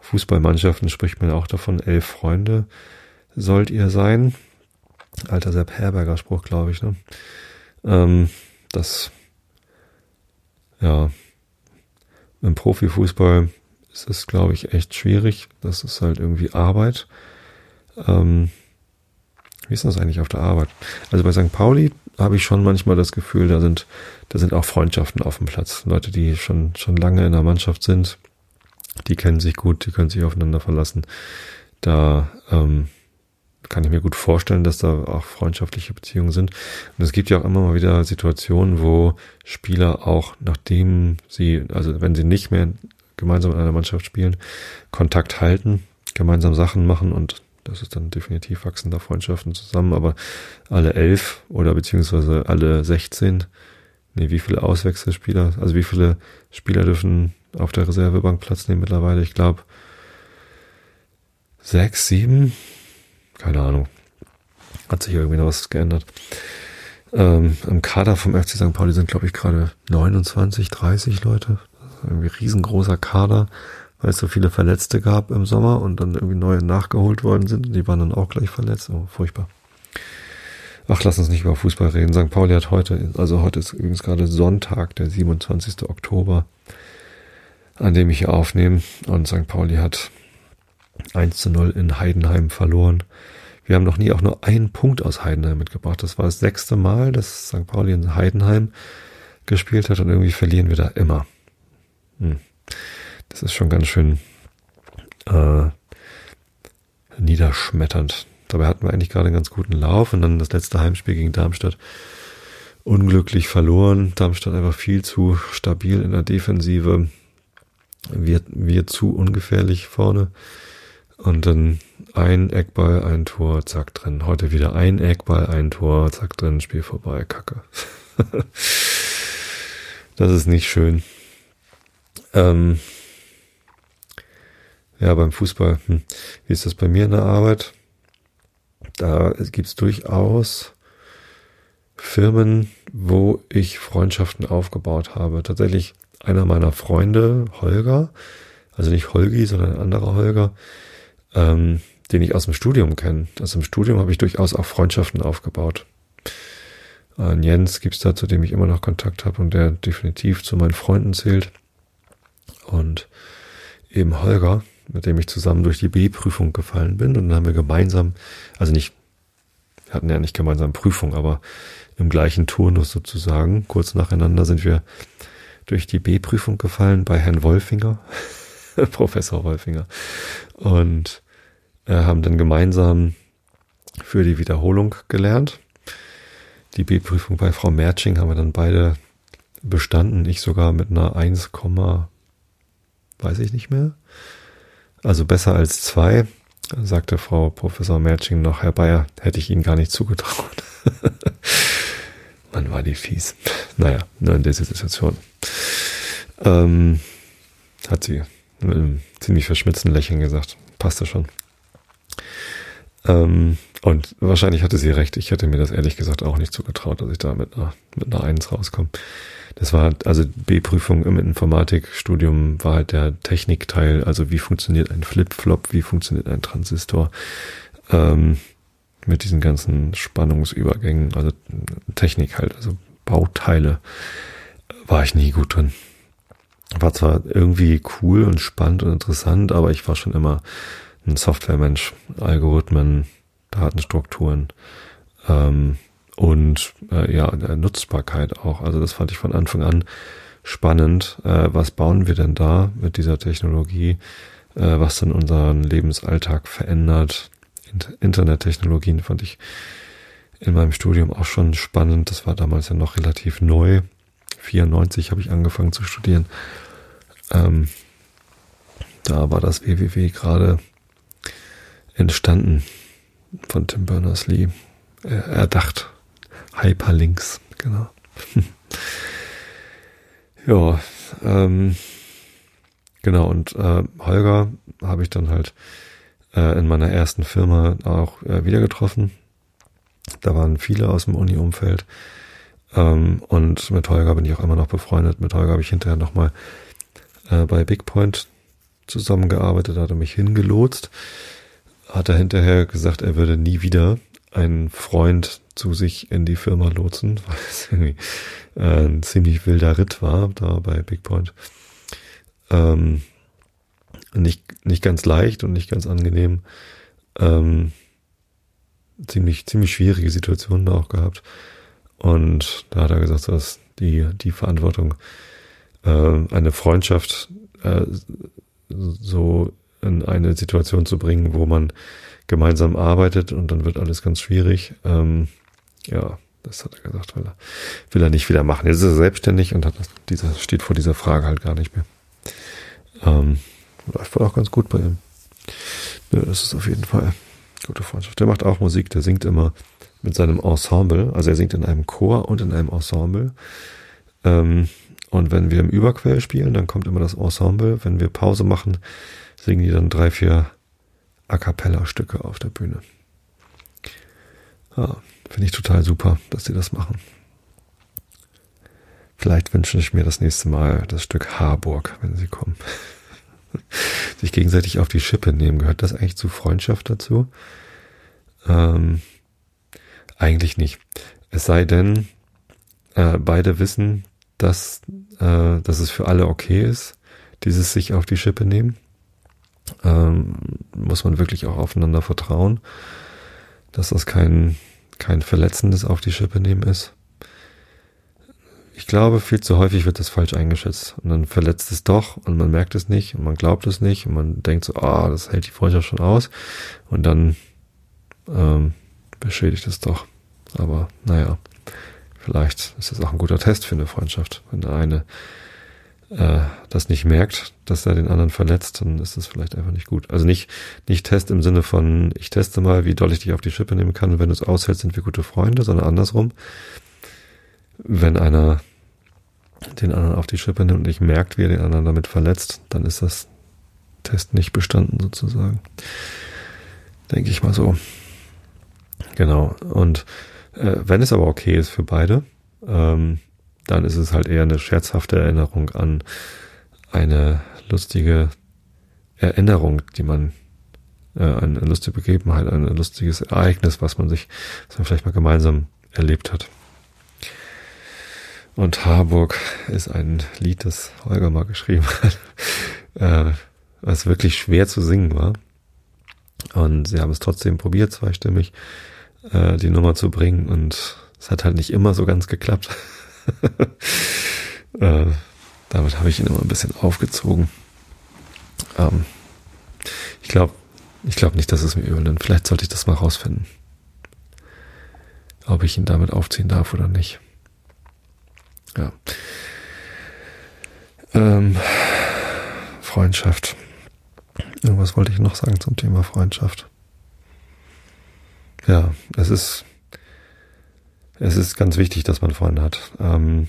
Fußballmannschaften spricht man auch davon, elf Freunde sollt ihr sein. Alter Sepp Herberger Spruch, glaube ich, ne? Ähm, das, ja, im Profifußball ist es, glaube ich, echt schwierig. Das ist halt irgendwie Arbeit. Ähm, wie ist das eigentlich auf der Arbeit? Also bei St. Pauli habe ich schon manchmal das Gefühl, da sind, da sind auch Freundschaften auf dem Platz. Leute, die schon, schon lange in der Mannschaft sind, die kennen sich gut, die können sich aufeinander verlassen. Da, ähm, kann ich mir gut vorstellen, dass da auch freundschaftliche Beziehungen sind. Und es gibt ja auch immer mal wieder Situationen, wo Spieler auch nachdem sie, also wenn sie nicht mehr gemeinsam in einer Mannschaft spielen, Kontakt halten, gemeinsam Sachen machen und das ist dann definitiv wachsender Freundschaften zusammen, aber alle elf oder beziehungsweise alle 16, nee, wie viele Auswechselspieler, also wie viele Spieler dürfen auf der Reservebank Platz nehmen mittlerweile? Ich glaube, sechs, sieben, keine Ahnung. Hat sich irgendwie noch was geändert. Ähm, Im Kader vom FC St. Pauli sind, glaube ich, gerade 29, 30 Leute. Irgendwie riesengroßer Kader, weil es so viele Verletzte gab im Sommer und dann irgendwie neue nachgeholt worden sind. Und die waren dann auch gleich verletzt. Oh, furchtbar. Ach, lass uns nicht über Fußball reden. St. Pauli hat heute, also heute ist übrigens gerade Sonntag, der 27. Oktober, an dem ich hier aufnehme. Und St. Pauli hat 1 zu 0 in Heidenheim verloren. Wir haben noch nie auch nur einen Punkt aus Heidenheim mitgebracht. Das war das sechste Mal, dass St. Pauli in Heidenheim gespielt hat und irgendwie verlieren wir da immer. Hm. Das ist schon ganz schön äh, niederschmetternd. Dabei hatten wir eigentlich gerade einen ganz guten Lauf und dann das letzte Heimspiel gegen Darmstadt unglücklich verloren. Darmstadt einfach viel zu stabil in der Defensive. Wir, wir zu ungefährlich vorne. Und dann ein Eckball, ein Tor, zack drin. Heute wieder ein Eckball, ein Tor, zack drin, Spiel vorbei, Kacke. [laughs] das ist nicht schön. Ähm ja, beim Fußball, hm. wie ist das bei mir in der Arbeit? Da gibt's durchaus Firmen, wo ich Freundschaften aufgebaut habe. Tatsächlich einer meiner Freunde, Holger, also nicht Holgi, sondern ein anderer Holger, ähm, den ich aus dem Studium kenne. Also im Studium habe ich durchaus auch Freundschaften aufgebaut. Ein Jens gibt's da, zu dem ich immer noch Kontakt habe und der definitiv zu meinen Freunden zählt. Und eben Holger, mit dem ich zusammen durch die B-Prüfung gefallen bin. Und dann haben wir gemeinsam, also nicht, wir hatten ja nicht gemeinsam Prüfung, aber im gleichen Turnus sozusagen, kurz nacheinander sind wir durch die B-Prüfung gefallen bei Herrn Wolfinger. [laughs] Professor Wolfinger. Und äh, haben dann gemeinsam für die Wiederholung gelernt. Die B-Prüfung bei Frau Merching haben wir dann beide bestanden. Ich sogar mit einer 1, weiß ich nicht mehr. Also besser als zwei, sagte Frau Professor Merching noch. Herr Bayer, hätte ich Ihnen gar nicht zugetraut. [laughs] Mann, war die fies. Naja, nur in dieser Situation. Ähm, hat sie mit einem ziemlich verschmitzten Lächeln gesagt. Passte schon. Ähm, und wahrscheinlich hatte sie recht. Ich hätte mir das ehrlich gesagt auch nicht zugetraut, dass ich da mit einer, mit einer Eins rauskomme. Das war, also B-Prüfung im Informatikstudium war halt der Technikteil. Also wie funktioniert ein Flip-Flop? Wie funktioniert ein Transistor? Ähm, mit diesen ganzen Spannungsübergängen. Also Technik halt, also Bauteile war ich nie gut drin war zwar irgendwie cool und spannend und interessant, aber ich war schon immer ein Softwaremensch, Algorithmen, Datenstrukturen ähm, und äh, ja, Nutzbarkeit auch. Also das fand ich von Anfang an spannend. Äh, was bauen wir denn da mit dieser Technologie, äh, was dann unseren Lebensalltag verändert? Internettechnologien fand ich in meinem Studium auch schon spannend. Das war damals ja noch relativ neu. 94 habe ich angefangen zu studieren. Ähm, da war das WWW gerade entstanden von Tim Berners-Lee. Er, erdacht. Hyperlinks, genau. [laughs] ja, ähm, genau. Und äh, Holger habe ich dann halt äh, in meiner ersten Firma auch äh, wieder getroffen. Da waren viele aus dem Uni-Umfeld. Ähm, und mit Holger bin ich auch immer noch befreundet. Mit Holger habe ich hinterher nochmal äh, bei Bigpoint zusammengearbeitet, hat er mich hingelotst. Hat er hinterher gesagt, er würde nie wieder einen Freund zu sich in die Firma lotsen, [laughs] weil es irgendwie äh, ein ziemlich wilder Ritt war, da bei Bigpoint. Ähm, nicht, nicht ganz leicht und nicht ganz angenehm. Ähm, ziemlich, ziemlich schwierige Situationen da auch gehabt. Und da hat er gesagt, dass die, die Verantwortung, äh, eine Freundschaft äh, so in eine Situation zu bringen, wo man gemeinsam arbeitet und dann wird alles ganz schwierig. Ähm, ja, das hat er gesagt, will er, will er nicht wieder machen. Jetzt ist er selbstständig und hat das, dieser, steht vor dieser Frage halt gar nicht mehr. Ähm, läuft wohl auch ganz gut bei ihm. Ja, das ist auf jeden Fall gute Freundschaft. Der macht auch Musik, der singt immer mit seinem Ensemble. Also er singt in einem Chor und in einem Ensemble. Ähm, und wenn wir im Überquell spielen, dann kommt immer das Ensemble. Wenn wir Pause machen, singen die dann drei, vier A cappella Stücke auf der Bühne. Ja, Finde ich total super, dass sie das machen. Vielleicht wünsche ich mir das nächste Mal das Stück Harburg, wenn sie kommen. [laughs] Sich gegenseitig auf die Schippe nehmen. Gehört das eigentlich zu Freundschaft dazu? Ähm, eigentlich nicht. Es sei denn, äh, beide wissen, dass, äh, dass es für alle okay ist, dieses sich auf die Schippe nehmen. Ähm, muss man wirklich auch aufeinander vertrauen, dass das kein, kein verletzendes auf die Schippe nehmen ist. Ich glaube, viel zu häufig wird das falsch eingeschätzt. Und dann verletzt es doch und man merkt es nicht und man glaubt es nicht und man denkt so, ah, oh, das hält die Freundschaft schon aus. Und dann ähm, beschädigt es doch. Aber naja, vielleicht ist das auch ein guter Test für eine Freundschaft. Wenn der eine äh, das nicht merkt, dass er den anderen verletzt, dann ist das vielleicht einfach nicht gut. Also nicht, nicht Test im Sinne von, ich teste mal, wie doll ich dich auf die Schippe nehmen kann wenn du es aushältst, sind wir gute Freunde, sondern andersrum. Wenn einer den anderen auf die Schippe nimmt und nicht merkt, wie er den anderen damit verletzt, dann ist das Test nicht bestanden sozusagen. Denke ich mal so. Genau. Und äh, wenn es aber okay ist für beide, ähm, dann ist es halt eher eine scherzhafte Erinnerung an eine lustige Erinnerung, die man, äh, eine lustige Begebenheit, ein lustiges Ereignis, was man sich, was man vielleicht mal gemeinsam erlebt hat. Und Harburg ist ein Lied, das Holger mal geschrieben hat, [laughs] äh, was wirklich schwer zu singen war. Und sie haben es trotzdem probiert, zweistimmig äh, die Nummer zu bringen. Und es hat halt nicht immer so ganz geklappt. [laughs] äh, damit habe ich ihn immer ein bisschen aufgezogen. Ähm, ich glaube ich glaube nicht, dass es mir übel nimmt. Vielleicht sollte ich das mal rausfinden. Ob ich ihn damit aufziehen darf oder nicht. Ja. Ähm, Freundschaft. Irgendwas wollte ich noch sagen zum Thema Freundschaft. Ja, es ist, es ist ganz wichtig, dass man Freunde hat. Ähm,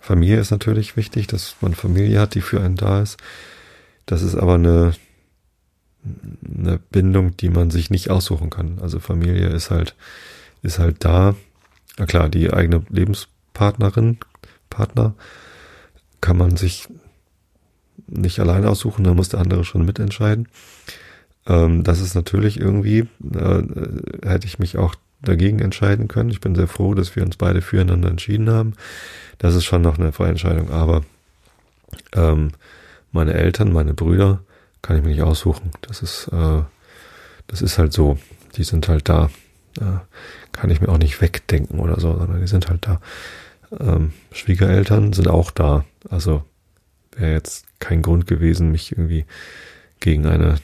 Familie ist natürlich wichtig, dass man Familie hat, die für einen da ist. Das ist aber eine, eine Bindung, die man sich nicht aussuchen kann. Also Familie ist halt, ist halt da. Na klar, die eigene Lebenspartnerin, Partner kann man sich nicht alleine aussuchen, da muss der andere schon mitentscheiden. Ähm, das ist natürlich irgendwie, äh, hätte ich mich auch dagegen entscheiden können. Ich bin sehr froh, dass wir uns beide füreinander entschieden haben. Das ist schon noch eine Vorentscheidung, aber ähm, meine Eltern, meine Brüder kann ich mir nicht aussuchen. Das ist, äh, das ist halt so. Die sind halt da. Äh, kann ich mir auch nicht wegdenken oder so, sondern die sind halt da. Ähm, Schwiegereltern sind auch da. Also wäre jetzt kein Grund gewesen, mich irgendwie gegen eine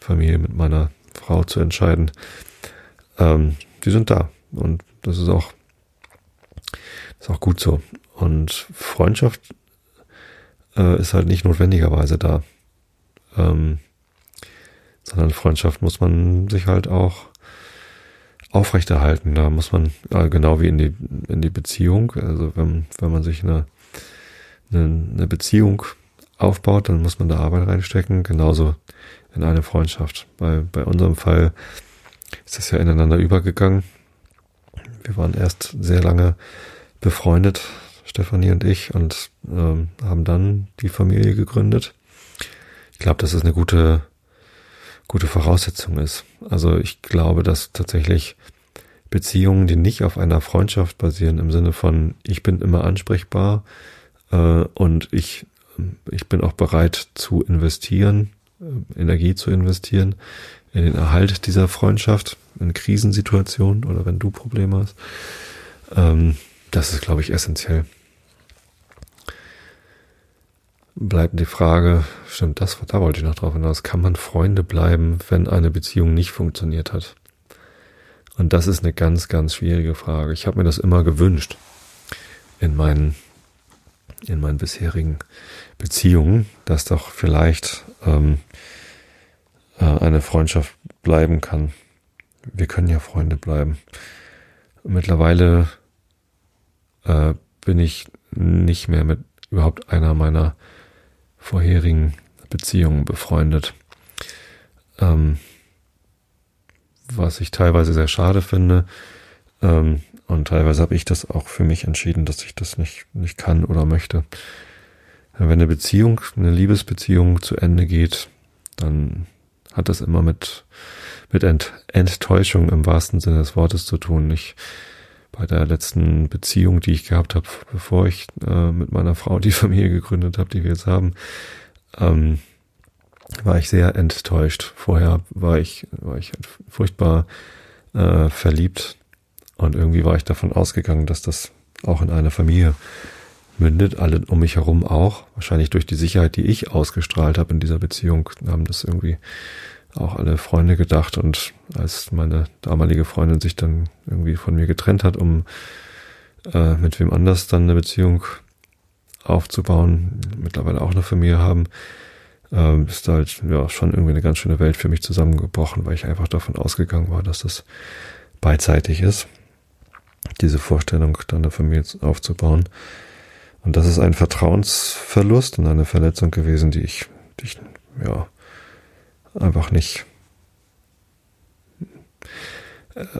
Familie mit meiner Frau zu entscheiden. Ähm, die sind da und das ist auch, ist auch gut so. Und Freundschaft äh, ist halt nicht notwendigerweise da, ähm, sondern Freundschaft muss man sich halt auch aufrechterhalten. Da muss man, äh, genau wie in die, in die Beziehung, also wenn, wenn man sich eine, eine, eine Beziehung aufbaut, dann muss man da Arbeit reinstecken. Genauso in eine Freundschaft. Bei, bei unserem Fall ist das ja ineinander übergegangen. Wir waren erst sehr lange befreundet, Stefanie und ich, und ähm, haben dann die Familie gegründet. Ich glaube, dass es eine gute, gute Voraussetzung ist. Also ich glaube, dass tatsächlich Beziehungen, die nicht auf einer Freundschaft basieren, im Sinne von ich bin immer ansprechbar äh, und ich, ich bin auch bereit zu investieren, äh, Energie zu investieren in den Erhalt dieser Freundschaft, in Krisensituationen oder wenn du Probleme hast. Ähm, das ist, glaube ich, essentiell. Bleibt die Frage, stimmt, das, da wollte ich noch drauf hinaus, kann man Freunde bleiben, wenn eine Beziehung nicht funktioniert hat? Und das ist eine ganz, ganz schwierige Frage. Ich habe mir das immer gewünscht in meinen, in meinen bisherigen Beziehungen, dass doch vielleicht ähm, äh, eine Freundschaft bleiben kann. Wir können ja Freunde bleiben. Mittlerweile äh, bin ich nicht mehr mit überhaupt einer meiner vorherigen Beziehungen befreundet. ähm, was ich teilweise sehr schade finde. Ähm, und teilweise habe ich das auch für mich entschieden, dass ich das nicht, nicht kann oder möchte. Wenn eine Beziehung, eine Liebesbeziehung zu Ende geht, dann hat das immer mit, mit Ent, Enttäuschung im wahrsten Sinne des Wortes zu tun. Ich, bei der letzten Beziehung, die ich gehabt habe, bevor ich äh, mit meiner Frau die [laughs] Familie gegründet habe, die wir jetzt haben, ähm, war ich sehr enttäuscht. Vorher war ich, war ich furchtbar äh, verliebt und irgendwie war ich davon ausgegangen, dass das auch in eine Familie mündet, alle um mich herum auch. Wahrscheinlich durch die Sicherheit, die ich ausgestrahlt habe in dieser Beziehung, haben das irgendwie auch alle Freunde gedacht. Und als meine damalige Freundin sich dann irgendwie von mir getrennt hat, um äh, mit wem anders dann eine Beziehung aufzubauen, mittlerweile auch eine Familie haben, ähm, ist halt ja schon irgendwie eine ganz schöne Welt für mich zusammengebrochen, weil ich einfach davon ausgegangen war, dass das beidseitig ist, diese Vorstellung dann eine Familie aufzubauen. Und das ist ein Vertrauensverlust und eine Verletzung gewesen, die ich, die ich ja einfach nicht,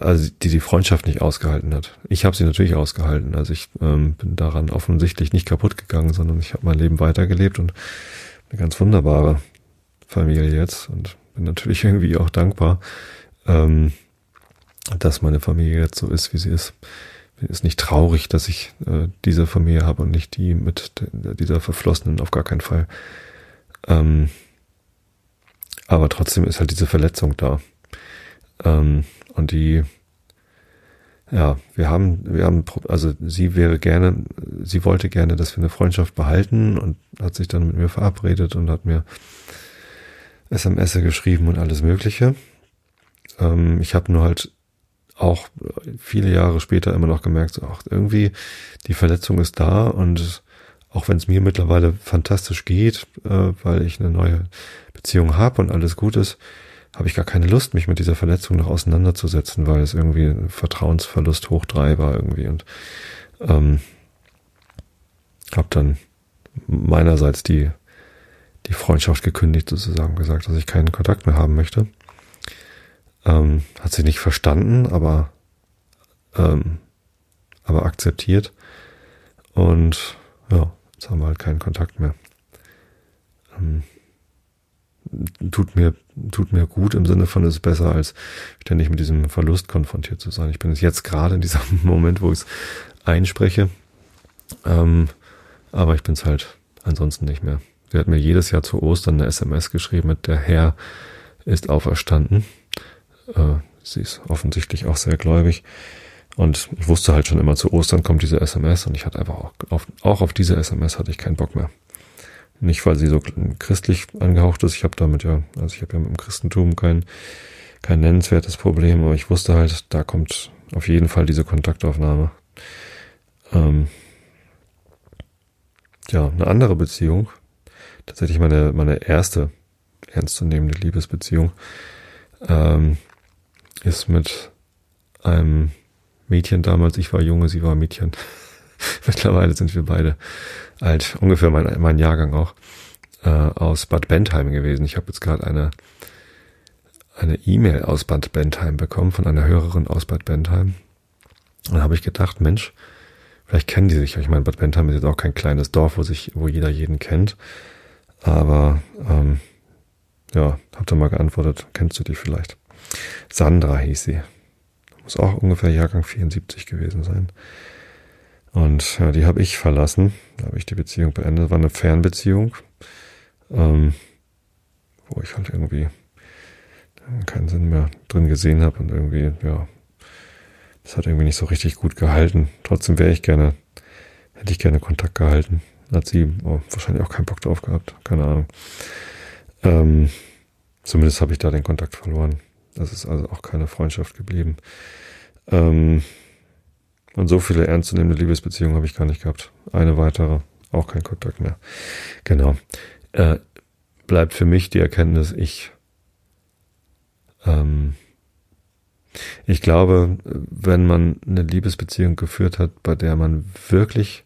also die die Freundschaft nicht ausgehalten hat. Ich habe sie natürlich ausgehalten. Also ich ähm, bin daran offensichtlich nicht kaputt gegangen, sondern ich habe mein Leben weitergelebt und eine ganz wunderbare Familie jetzt und bin natürlich [laughs] irgendwie auch dankbar, ähm, dass meine Familie jetzt so ist, wie sie ist. Ist nicht traurig, dass ich äh, diese Familie habe und nicht die mit dieser verflossenen, auf gar keinen Fall. Ähm, aber trotzdem ist halt diese Verletzung da. Ähm, und die, ja, wir haben, wir haben, also sie wäre gerne, sie wollte gerne, dass wir eine Freundschaft behalten und hat sich dann mit mir verabredet und hat mir SMS geschrieben und alles Mögliche. Ähm, ich habe nur halt auch viele Jahre später immer noch gemerkt, ach, irgendwie die Verletzung ist da und auch wenn es mir mittlerweile fantastisch geht, äh, weil ich eine neue Beziehung habe und alles gut ist, habe ich gar keine Lust, mich mit dieser Verletzung noch auseinanderzusetzen, weil es irgendwie ein Vertrauensverlust hoch drei war irgendwie und ähm, habe dann meinerseits die die Freundschaft gekündigt sozusagen gesagt, dass ich keinen Kontakt mehr haben möchte. Ähm, hat sie nicht verstanden, aber ähm, aber akzeptiert und ja, jetzt haben wir halt keinen Kontakt mehr. Ähm, tut mir, tut mir gut im Sinne von, es ist besser, als ständig mit diesem Verlust konfrontiert zu sein. Ich bin jetzt gerade in diesem [laughs] Moment, wo ich es einspreche, ähm, aber ich bin es halt ansonsten nicht mehr. Sie hat mir jedes Jahr zu Ostern eine SMS geschrieben mit der Herr ist auferstanden. Äh, sie ist offensichtlich auch sehr gläubig. Und ich wusste halt schon immer, zu Ostern kommt diese SMS und ich hatte einfach auch auf, auch auf diese SMS hatte ich keinen Bock mehr. Nicht, weil sie so christlich angehaucht ist. Ich habe damit ja, also ich habe ja mit dem Christentum kein, kein nennenswertes Problem, aber ich wusste halt, da kommt auf jeden Fall diese Kontaktaufnahme. Ähm, ja, eine andere Beziehung, tatsächlich meine, meine erste ernstzunehmende Liebesbeziehung, ähm, ist mit einem Mädchen damals, ich war Junge, sie war Mädchen. [laughs] Mittlerweile sind wir beide alt, ungefähr mein, mein Jahrgang auch, äh, aus Bad Bentheim gewesen. Ich habe jetzt gerade eine eine E-Mail aus Bad Bentheim bekommen von einer Hörerin aus Bad Bentheim. Und dann habe ich gedacht, Mensch, vielleicht kennen die sich. Ich meine, Bad Bentheim ist jetzt auch kein kleines Dorf, wo sich, wo jeder jeden kennt. Aber ähm, ja, hab da mal geantwortet, kennst du die vielleicht? Sandra hieß sie. Muss auch ungefähr Jahrgang 74 gewesen sein. Und ja, die habe ich verlassen. Da habe ich die Beziehung beendet. War eine Fernbeziehung, ähm, wo ich halt irgendwie keinen Sinn mehr drin gesehen habe und irgendwie, ja, das hat irgendwie nicht so richtig gut gehalten. Trotzdem wäre ich gerne, hätte ich gerne Kontakt gehalten. Hat sie oh, wahrscheinlich auch keinen Bock drauf gehabt, keine Ahnung. Ähm, zumindest habe ich da den Kontakt verloren. Das ist also auch keine Freundschaft geblieben. Ähm, und so viele ernstzunehmende Liebesbeziehungen habe ich gar nicht gehabt. Eine weitere, auch kein Kontakt mehr. Genau. Äh, bleibt für mich die Erkenntnis, ich, ähm, ich glaube, wenn man eine Liebesbeziehung geführt hat, bei der man wirklich,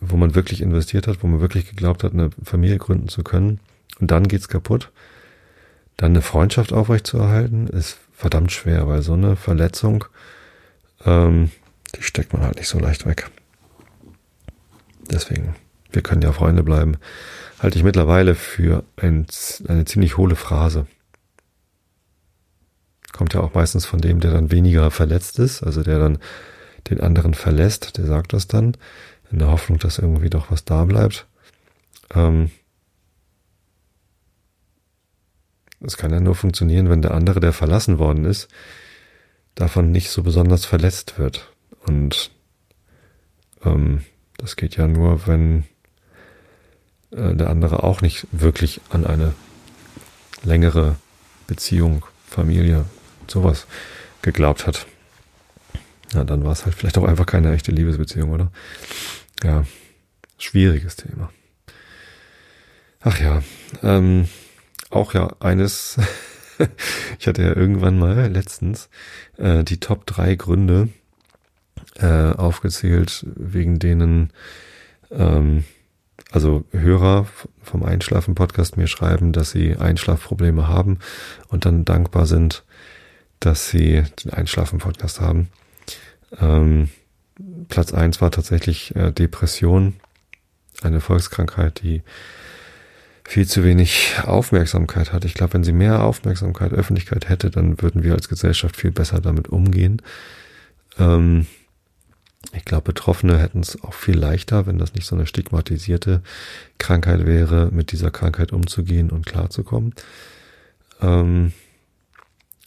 wo man wirklich investiert hat, wo man wirklich geglaubt hat, eine Familie gründen zu können, und dann geht's kaputt, Dann eine Freundschaft aufrechtzuerhalten ist verdammt schwer, weil so eine Verletzung, ähm, die steckt man halt nicht so leicht weg. Deswegen, wir können ja Freunde bleiben, halte ich mittlerweile für ein, eine ziemlich hohle Phrase. Kommt ja auch meistens von dem, der dann weniger verletzt ist, also der dann den anderen verlässt, der sagt das dann, in der Hoffnung, dass irgendwie doch was da bleibt. Ähm, es kann ja nur funktionieren, wenn der andere, der verlassen worden ist, davon nicht so besonders verletzt wird. Und ähm, das geht ja nur, wenn äh, der andere auch nicht wirklich an eine längere Beziehung, Familie, sowas geglaubt hat. Ja, dann war es halt vielleicht auch einfach keine echte Liebesbeziehung, oder? Ja, schwieriges Thema. Ach ja, ähm, auch ja eines, [laughs] ich hatte ja irgendwann mal letztens äh, die Top drei Gründe äh, aufgezählt, wegen denen ähm, also Hörer vom Einschlafen-Podcast mir schreiben, dass sie Einschlafprobleme haben und dann dankbar sind, dass sie den Einschlafen-Podcast haben. Ähm, Platz eins war tatsächlich äh, Depression, eine Volkskrankheit, die viel zu wenig Aufmerksamkeit hat. Ich glaube, wenn sie mehr Aufmerksamkeit, Öffentlichkeit hätte, dann würden wir als Gesellschaft viel besser damit umgehen. Ähm, ich glaube, Betroffene hätten es auch viel leichter, wenn das nicht so eine stigmatisierte Krankheit wäre, mit dieser Krankheit umzugehen und klarzukommen. Ähm,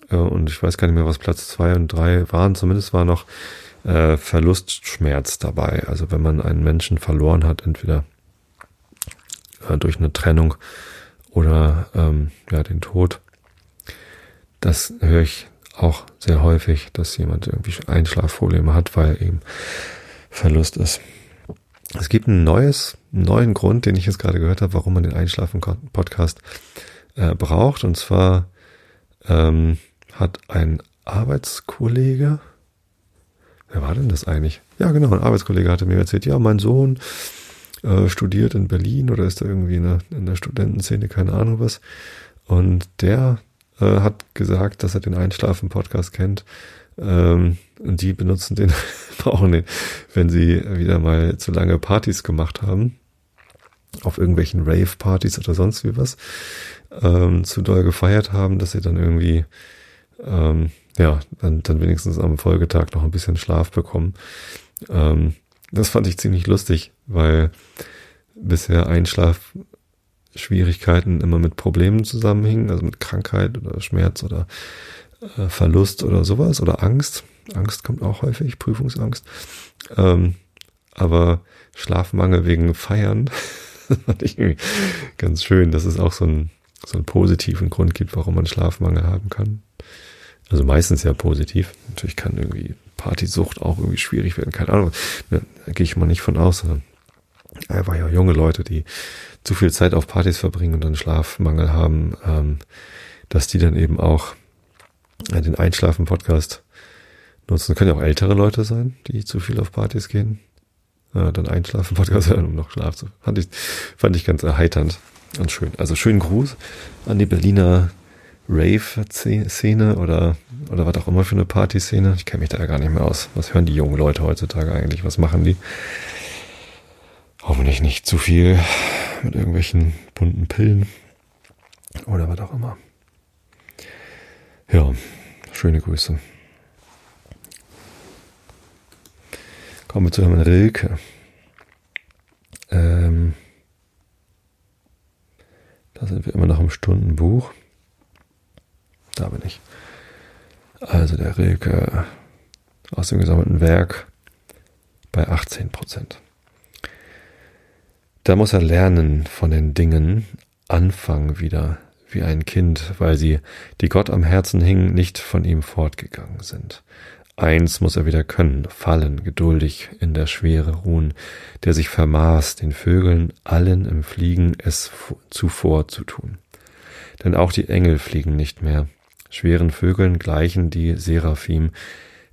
äh, und ich weiß gar nicht mehr, was Platz zwei und drei waren. Zumindest war noch äh, Verlustschmerz dabei. Also wenn man einen Menschen verloren hat, entweder äh, durch eine Trennung oder ähm, ja den Tod. Das höre ich auch sehr häufig, dass jemand irgendwie Einschlafprobleme hat, weil eben Verlust ist. Es gibt ein neues, einen neuen Grund, den ich jetzt gerade gehört habe, warum man den Einschlafen-Podcast äh, braucht. Und zwar ähm, hat ein Arbeitskollege, wer war denn das eigentlich? Ja, genau, ein Arbeitskollege hatte mir erzählt, ja, mein Sohn äh, studiert in Berlin oder ist da irgendwie in der, in der Studentenszene, keine Ahnung was. Und der äh, hat gesagt, dass er den Einschlafen-Podcast kennt. Ähm, und die benutzen den, [laughs] brauchen den, wenn sie wieder mal zu lange Partys gemacht haben. Auf irgendwelchen Rave-Partys oder sonst wie was. Ähm, zu doll gefeiert haben, dass sie dann irgendwie, ähm, ja, dann, dann wenigstens am Folgetag noch ein bisschen Schlaf bekommen. Ähm, das fand ich ziemlich lustig, weil bisher Einschlafschwierigkeiten immer mit Problemen zusammenhingen, also mit Krankheit oder Schmerz oder äh, Verlust oder sowas oder Angst. Angst kommt auch häufig, Prüfungsangst. Ähm, aber Schlafmangel wegen Feiern [laughs] fand ich irgendwie ganz schön, dass es auch so einen, so einen positiven Grund gibt, warum man Schlafmangel haben kann. Also meistens ja positiv. Natürlich kann irgendwie Partysucht auch irgendwie schwierig werden. Keine Ahnung. Da gehe ich mal nicht von aus. Einfach ja junge Leute, die zu viel Zeit auf Partys verbringen und dann Schlafmangel haben, ähm, dass die dann eben auch äh, den Einschlafen-Podcast nutzen. Das können ja auch ältere Leute sein, die zu viel auf Partys gehen. Äh, dann Einschlafen-Podcast [laughs] hören, um noch Schlaf zu. Fand ich, fand ich ganz erheiternd und schön. Also schönen Gruß an die Berliner Rave-Szene oder, oder was auch immer für eine Party-Szene. Ich kenne mich da ja gar nicht mehr aus. Was hören die jungen Leute heutzutage eigentlich? Was machen die? Hoffentlich nicht zu viel mit irgendwelchen bunten Pillen oder was auch immer. Ja, schöne Grüße. Kommen wir zu Herrn Rilke. Ähm, da sind wir immer noch im Stundenbuch. Da bin ich. Also der Rilke aus dem gesammelten Werk bei 18 Prozent. Da muss er lernen von den Dingen, anfangen wieder wie ein Kind, weil sie, die Gott am Herzen hingen, nicht von ihm fortgegangen sind. Eins muss er wieder können, fallen, geduldig in der Schwere ruhen, der sich vermaß, den Vögeln allen im Fliegen es zuvor zu tun. Denn auch die Engel fliegen nicht mehr, schweren Vögeln gleichen die Seraphim,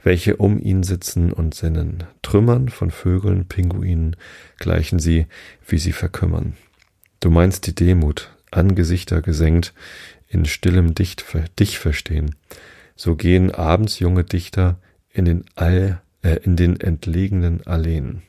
welche um ihn sitzen und sinnen. Trümmern von Vögeln, Pinguinen gleichen sie, wie sie verkümmern. Du meinst die Demut, Angesichter gesenkt, in stillem Dicht, dich verstehen. So gehen abends junge Dichter in den All, äh, in den entlegenen Alleen.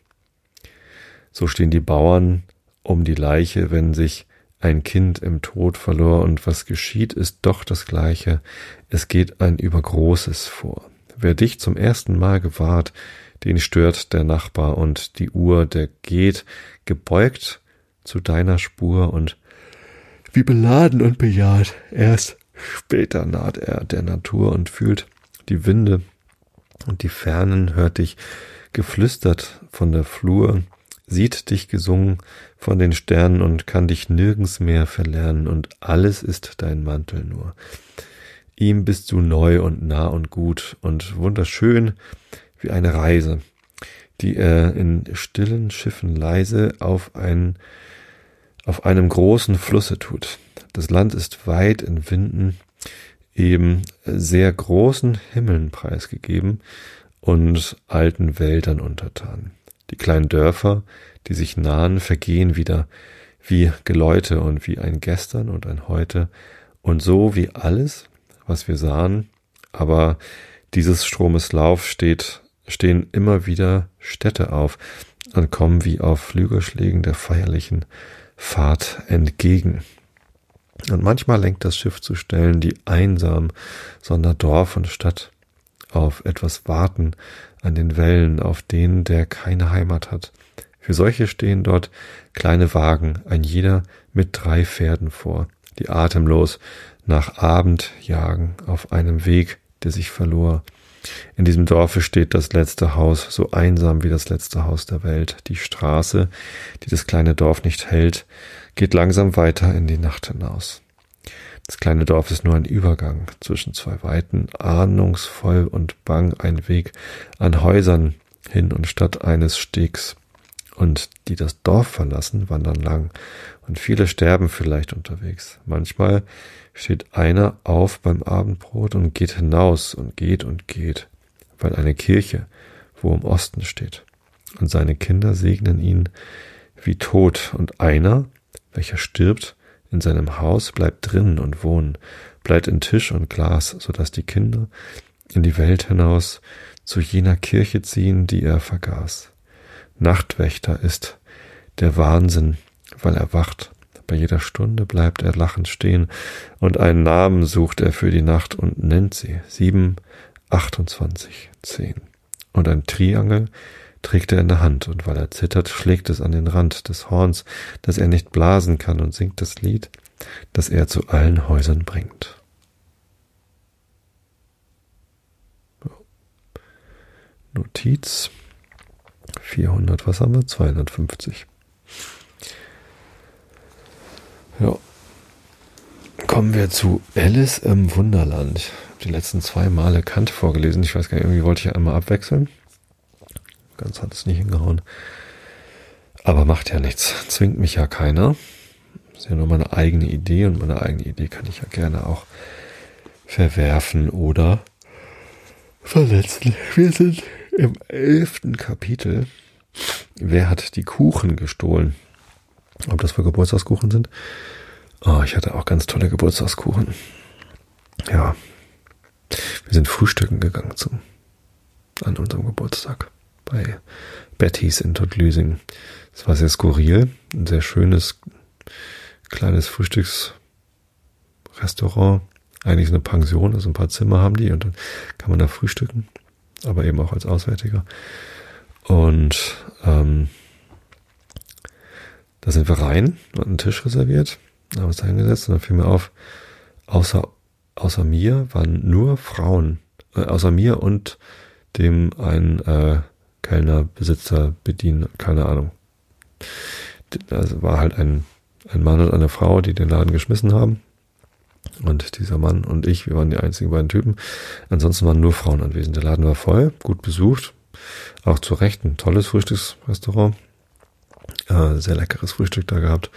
So stehen die Bauern um die Leiche, wenn sich ein Kind im Tod verlor, und was geschieht, ist doch das Gleiche. Es geht ein Übergroßes vor. Wer dich zum ersten Mal gewahrt, den stört der Nachbar und die Uhr, der geht gebeugt zu deiner Spur und wie beladen und bejaht. Erst später naht er der Natur und fühlt die Winde und die Fernen, hört dich geflüstert von der Flur, sieht dich gesungen von den Sternen und kann dich nirgends mehr verlernen und alles ist dein Mantel nur. Ihm bist du neu und nah und gut und wunderschön wie eine Reise, die er in stillen Schiffen leise auf ein auf einem großen Flusse tut. Das Land ist weit in Winden eben sehr großen Himmeln preisgegeben und alten Wäldern untertan. Die kleinen Dörfer, die sich nahen, vergehen wieder wie Geläute und wie ein Gestern und ein Heute und so wie alles, was wir sahen, aber dieses Stromes Lauf steht, stehen immer wieder Städte auf und kommen wie auf Flügelschlägen der feierlichen Fahrt entgegen. Und manchmal lenkt das Schiff zu Stellen, die einsam, sondern Dorf und Stadt auf etwas warten an den Wellen, auf denen der keine Heimat hat. Für solche stehen dort kleine Wagen, ein jeder mit drei Pferden vor, die atemlos nach Abend jagen auf einem Weg, der sich verlor. In diesem Dorfe steht das letzte Haus, so einsam wie das letzte Haus der Welt. Die Straße, die das kleine Dorf nicht hält, geht langsam weiter in die Nacht hinaus. Das kleine Dorf ist nur ein Übergang zwischen zwei Weiten, ahnungsvoll und bang ein Weg an Häusern hin und statt eines Stegs. Und die das Dorf verlassen, wandern lang, und viele sterben vielleicht unterwegs. Manchmal steht einer auf beim Abendbrot und geht hinaus und geht und geht, weil eine Kirche wo im Osten steht. Und seine Kinder segnen ihn wie tot, und einer, welcher stirbt, in seinem Haus bleibt drinnen und wohnen, bleibt in Tisch und Glas, so dass die Kinder in die Welt hinaus zu jener Kirche ziehen, die er vergaß. Nachtwächter ist der Wahnsinn, weil er wacht. Bei jeder Stunde bleibt er lachend stehen, und einen Namen sucht er für die Nacht und nennt sie sieben, achtundzwanzig, zehn. Und ein Triangel trägt er in der Hand, und weil er zittert, schlägt es an den Rand des Horns, dass er nicht blasen kann, und singt das Lied, das er zu allen Häusern bringt. Notiz 400, was haben wir? 250. Ja. Kommen wir zu Alice im Wunderland. Ich habe die letzten zwei Male Kant vorgelesen. Ich weiß gar nicht, irgendwie wollte ich einmal abwechseln. Ganz hat es nicht hingehauen. Aber macht ja nichts. Zwingt mich ja keiner. Ist ja nur meine eigene Idee und meine eigene Idee kann ich ja gerne auch verwerfen oder verletzen. Wir sind im elften Kapitel. Wer hat die Kuchen gestohlen? Ob das für Geburtstagskuchen sind? Oh, ich hatte auch ganz tolle Geburtstagskuchen. Ja. Wir sind frühstücken gegangen zum, an unserem Geburtstag bei Betty's in Todtlüsing. Es war sehr skurril, ein sehr schönes kleines Frühstücksrestaurant. Eigentlich eine Pension, also ein paar Zimmer haben die und dann kann man da frühstücken, aber eben auch als Auswärtiger. Und ähm, da sind wir rein und einen Tisch reserviert, haben uns da hingesetzt und dann fiel mir auf, außer, außer mir waren nur Frauen, äh, außer mir und dem ein äh, Kellner, Besitzer, Bediener, keine Ahnung. Also war halt ein, ein Mann und eine Frau, die den Laden geschmissen haben. Und dieser Mann und ich, wir waren die einzigen beiden Typen. Ansonsten waren nur Frauen anwesend. Der Laden war voll, gut besucht. Auch zu Recht ein tolles Frühstücksrestaurant. Äh, sehr leckeres Frühstück da gehabt.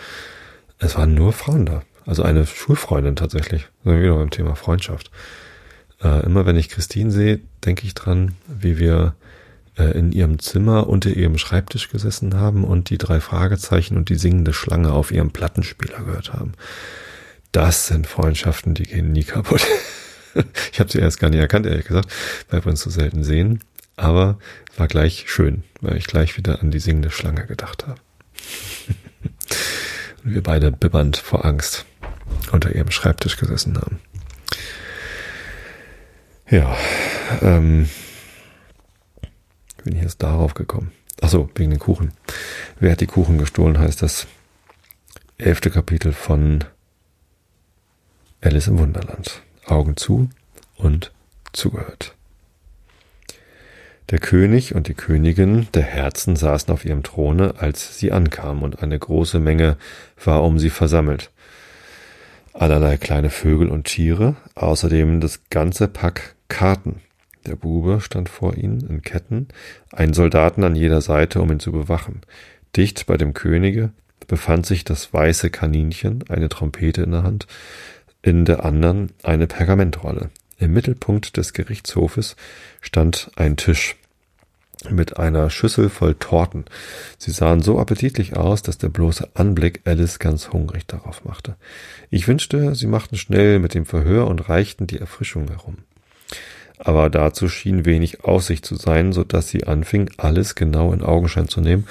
Es waren nur Frauen da. Also eine Schulfreundin tatsächlich. Sind wir wieder beim Thema Freundschaft. Äh, immer wenn ich Christine sehe, denke ich dran, wie wir in ihrem Zimmer unter ihrem Schreibtisch gesessen haben und die drei Fragezeichen und die singende Schlange auf ihrem Plattenspieler gehört haben. Das sind Freundschaften, die gehen nie kaputt. [laughs] ich habe sie erst gar nicht erkannt, ehrlich gesagt, weil wir uns so selten sehen. Aber war gleich schön, weil ich gleich wieder an die singende Schlange gedacht habe. [laughs] Und wir beide bibbernd vor Angst unter ihrem Schreibtisch gesessen haben. Ja, ähm, bin ich jetzt darauf gekommen. Ach so, wegen den Kuchen. Wer hat die Kuchen gestohlen, heißt das elfte Kapitel von Alice im Wunderland. Augen zu und zugehört. Der König und die Königin der Herzen saßen auf ihrem Throne, als sie ankamen, und eine große Menge war um sie versammelt. Allerlei kleine Vögel und Tiere, außerdem das ganze Pack Karten. Der Bube stand vor ihnen in Ketten, ein Soldaten an jeder Seite, um ihn zu bewachen. Dicht bei dem Könige befand sich das weiße Kaninchen, eine Trompete in der Hand, in der anderen eine Pergamentrolle. Im Mittelpunkt des Gerichtshofes stand ein Tisch mit einer Schüssel voll Torten. Sie sahen so appetitlich aus, dass der bloße Anblick Alice ganz hungrig darauf machte. Ich wünschte, sie machten schnell mit dem Verhör und reichten die Erfrischung herum. Aber dazu schien wenig Aussicht zu sein, so dass sie anfing, alles genau in Augenschein zu nehmen,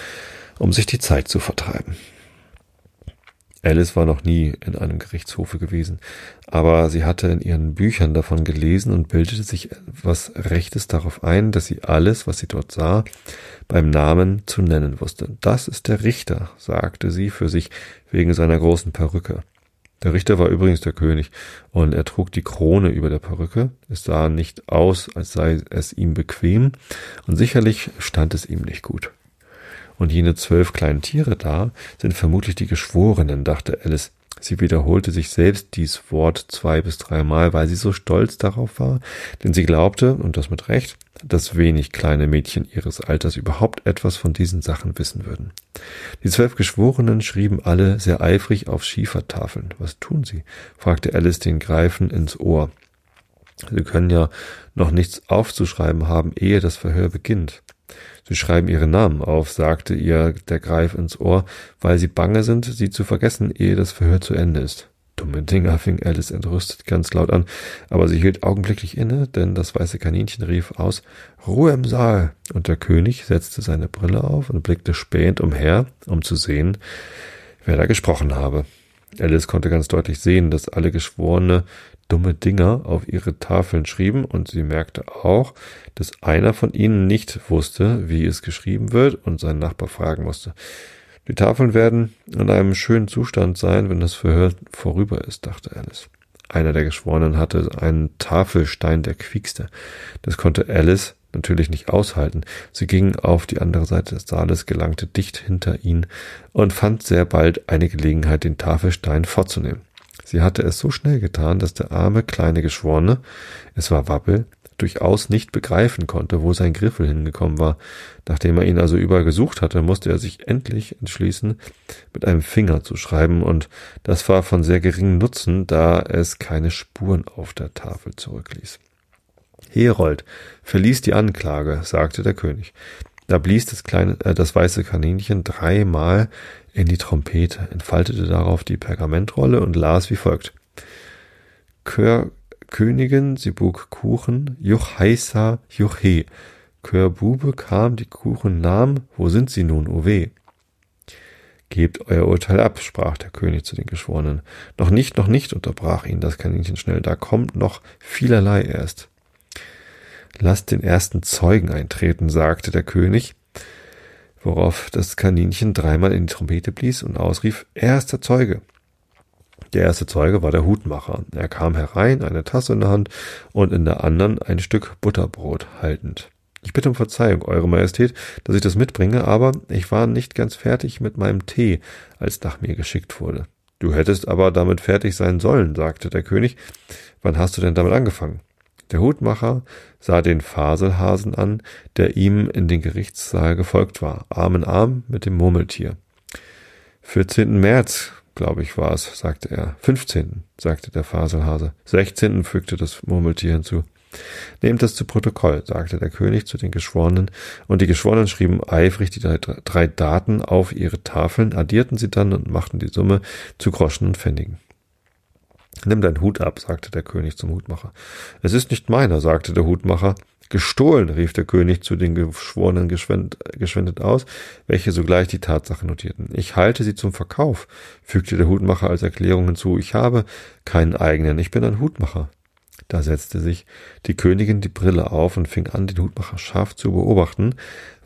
um sich die Zeit zu vertreiben. Alice war noch nie in einem Gerichtshofe gewesen, aber sie hatte in ihren Büchern davon gelesen und bildete sich etwas Rechtes darauf ein, dass sie alles, was sie dort sah, beim Namen zu nennen wusste. Das ist der Richter, sagte sie für sich wegen seiner großen Perücke. Der Richter war übrigens der König, und er trug die Krone über der Perücke. Es sah nicht aus, als sei es ihm bequem, und sicherlich stand es ihm nicht gut. Und jene zwölf kleinen Tiere da sind vermutlich die Geschworenen, dachte Alice. Sie wiederholte sich selbst dies Wort zwei bis dreimal, weil sie so stolz darauf war, denn sie glaubte, und das mit Recht, dass wenig kleine Mädchen ihres Alters überhaupt etwas von diesen Sachen wissen würden. Die zwölf Geschworenen schrieben alle sehr eifrig auf Schiefertafeln. Was tun sie? fragte Alice den Greifen ins Ohr. Sie können ja noch nichts aufzuschreiben haben, ehe das Verhör beginnt. Sie schreiben ihre Namen auf, sagte ihr der Greif ins Ohr, weil sie bange sind, sie zu vergessen, ehe das Verhör zu Ende ist. Dumme Dinger, fing Alice entrüstet ganz laut an, aber sie hielt augenblicklich inne, denn das weiße Kaninchen rief aus Ruhe im Saal, und der König setzte seine Brille auf und blickte spähend umher, um zu sehen, wer da gesprochen habe. Alice konnte ganz deutlich sehen, dass alle Geschworene dumme Dinger auf ihre Tafeln schrieben, und sie merkte auch, dass einer von ihnen nicht wusste, wie es geschrieben wird, und seinen Nachbar fragen musste. Die Tafeln werden in einem schönen Zustand sein, wenn das Verhör vorüber ist, dachte Alice. Einer der Geschworenen hatte einen Tafelstein, der quiekste. Das konnte Alice natürlich nicht aushalten. Sie ging auf die andere Seite des Saales, gelangte dicht hinter ihn und fand sehr bald eine Gelegenheit, den Tafelstein vorzunehmen. Sie hatte es so schnell getan, dass der arme kleine Geschworene, es war Wappel, durchaus nicht begreifen konnte, wo sein Griffel hingekommen war. Nachdem er ihn also überall gesucht hatte, musste er sich endlich entschließen, mit einem Finger zu schreiben, und das war von sehr geringem Nutzen, da es keine Spuren auf der Tafel zurückließ. Herold verließ die Anklage, sagte der König. Da blies das kleine, äh, das weiße Kaninchen dreimal in die Trompete, entfaltete darauf die Pergamentrolle und las wie folgt. Kör Königin, sie bug Kuchen, Juch heißa, Juch he. Körbube kam, die Kuchen nahm, wo sind sie nun, o weh? Gebt euer Urteil ab, sprach der König zu den Geschworenen. Noch nicht, noch nicht, unterbrach ihn das Kaninchen schnell, da kommt noch vielerlei erst. Lasst den ersten Zeugen eintreten, sagte der König, worauf das Kaninchen dreimal in die Trompete blies und ausrief, erster Zeuge. Der erste Zeuge war der Hutmacher. Er kam herein, eine Tasse in der Hand und in der anderen ein Stück Butterbrot haltend. Ich bitte um Verzeihung, Eure Majestät, dass ich das mitbringe, aber ich war nicht ganz fertig mit meinem Tee, als nach mir geschickt wurde. Du hättest aber damit fertig sein sollen, sagte der König. Wann hast du denn damit angefangen? Der Hutmacher sah den Faselhasen an, der ihm in den Gerichtssaal gefolgt war, Arm in Arm mit dem Murmeltier. 14. März, glaube ich, war es, sagte er. 15. sagte der Faselhase. 16. fügte das Murmeltier hinzu. Nehmt das zu Protokoll, sagte der König zu den Geschworenen, und die Geschworenen schrieben eifrig die drei Daten auf ihre Tafeln, addierten sie dann und machten die Summe zu Groschen und Pfennigen. Nimm deinen Hut ab, sagte der König zum Hutmacher. Es ist nicht meiner, sagte der Hutmacher. Gestohlen, rief der König zu den Geschworenen geschwendet aus, welche sogleich die Tatsache notierten. Ich halte sie zum Verkauf, fügte der Hutmacher als Erklärung hinzu. Ich habe keinen eigenen, ich bin ein Hutmacher. Da setzte sich die Königin die Brille auf und fing an, den Hutmacher scharf zu beobachten,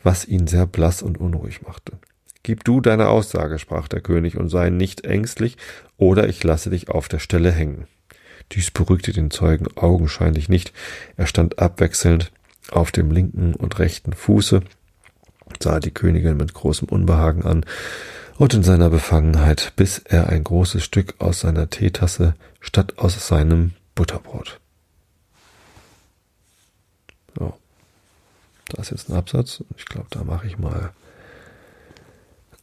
was ihn sehr blass und unruhig machte. Gib du deine Aussage, sprach der König, und sei nicht ängstlich, oder ich lasse dich auf der Stelle hängen. Dies beruhigte den Zeugen augenscheinlich nicht. Er stand abwechselnd auf dem linken und rechten Fuße, sah die Königin mit großem Unbehagen an und in seiner Befangenheit biss er ein großes Stück aus seiner Teetasse statt aus seinem Butterbrot. So. Da ist jetzt ein Absatz. Ich glaube, da mache ich mal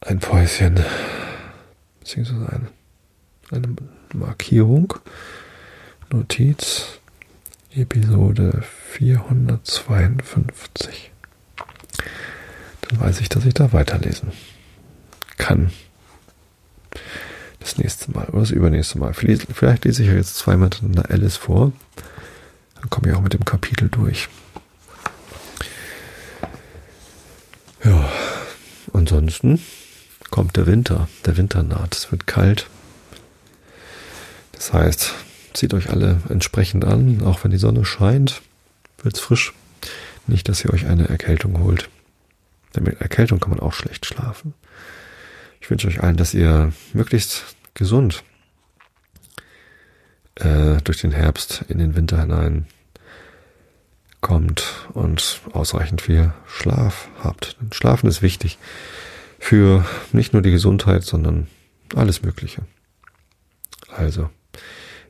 ein Päuschen, beziehungsweise eine, eine Markierung, Notiz, Episode 452. Dann weiß ich, dass ich da weiterlesen kann. Das nächste Mal oder das übernächste Mal. Vielleicht, lese ich ja jetzt zweimal miteinander Alice vor. Dann komme ich auch mit dem Kapitel durch. Ja, ansonsten kommt der Winter. Der Winter naht. Es wird kalt. Das heißt, zieht euch alle entsprechend an. Auch wenn die Sonne scheint, wird es frisch. Nicht, dass ihr euch eine Erkältung holt. Denn mit Erkältung kann man auch schlecht schlafen. Ich wünsche euch allen, dass ihr möglichst gesund äh, durch den Herbst in den Winter hinein kommt und ausreichend viel Schlaf habt. Denn Schlafen ist wichtig für nicht nur die Gesundheit, sondern alles Mögliche. Also,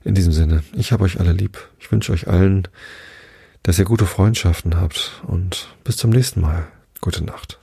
in diesem Sinne, ich habe euch alle lieb. Ich wünsche euch allen, dass ihr gute Freundschaften habt und bis zum nächsten Mal. Gute Nacht.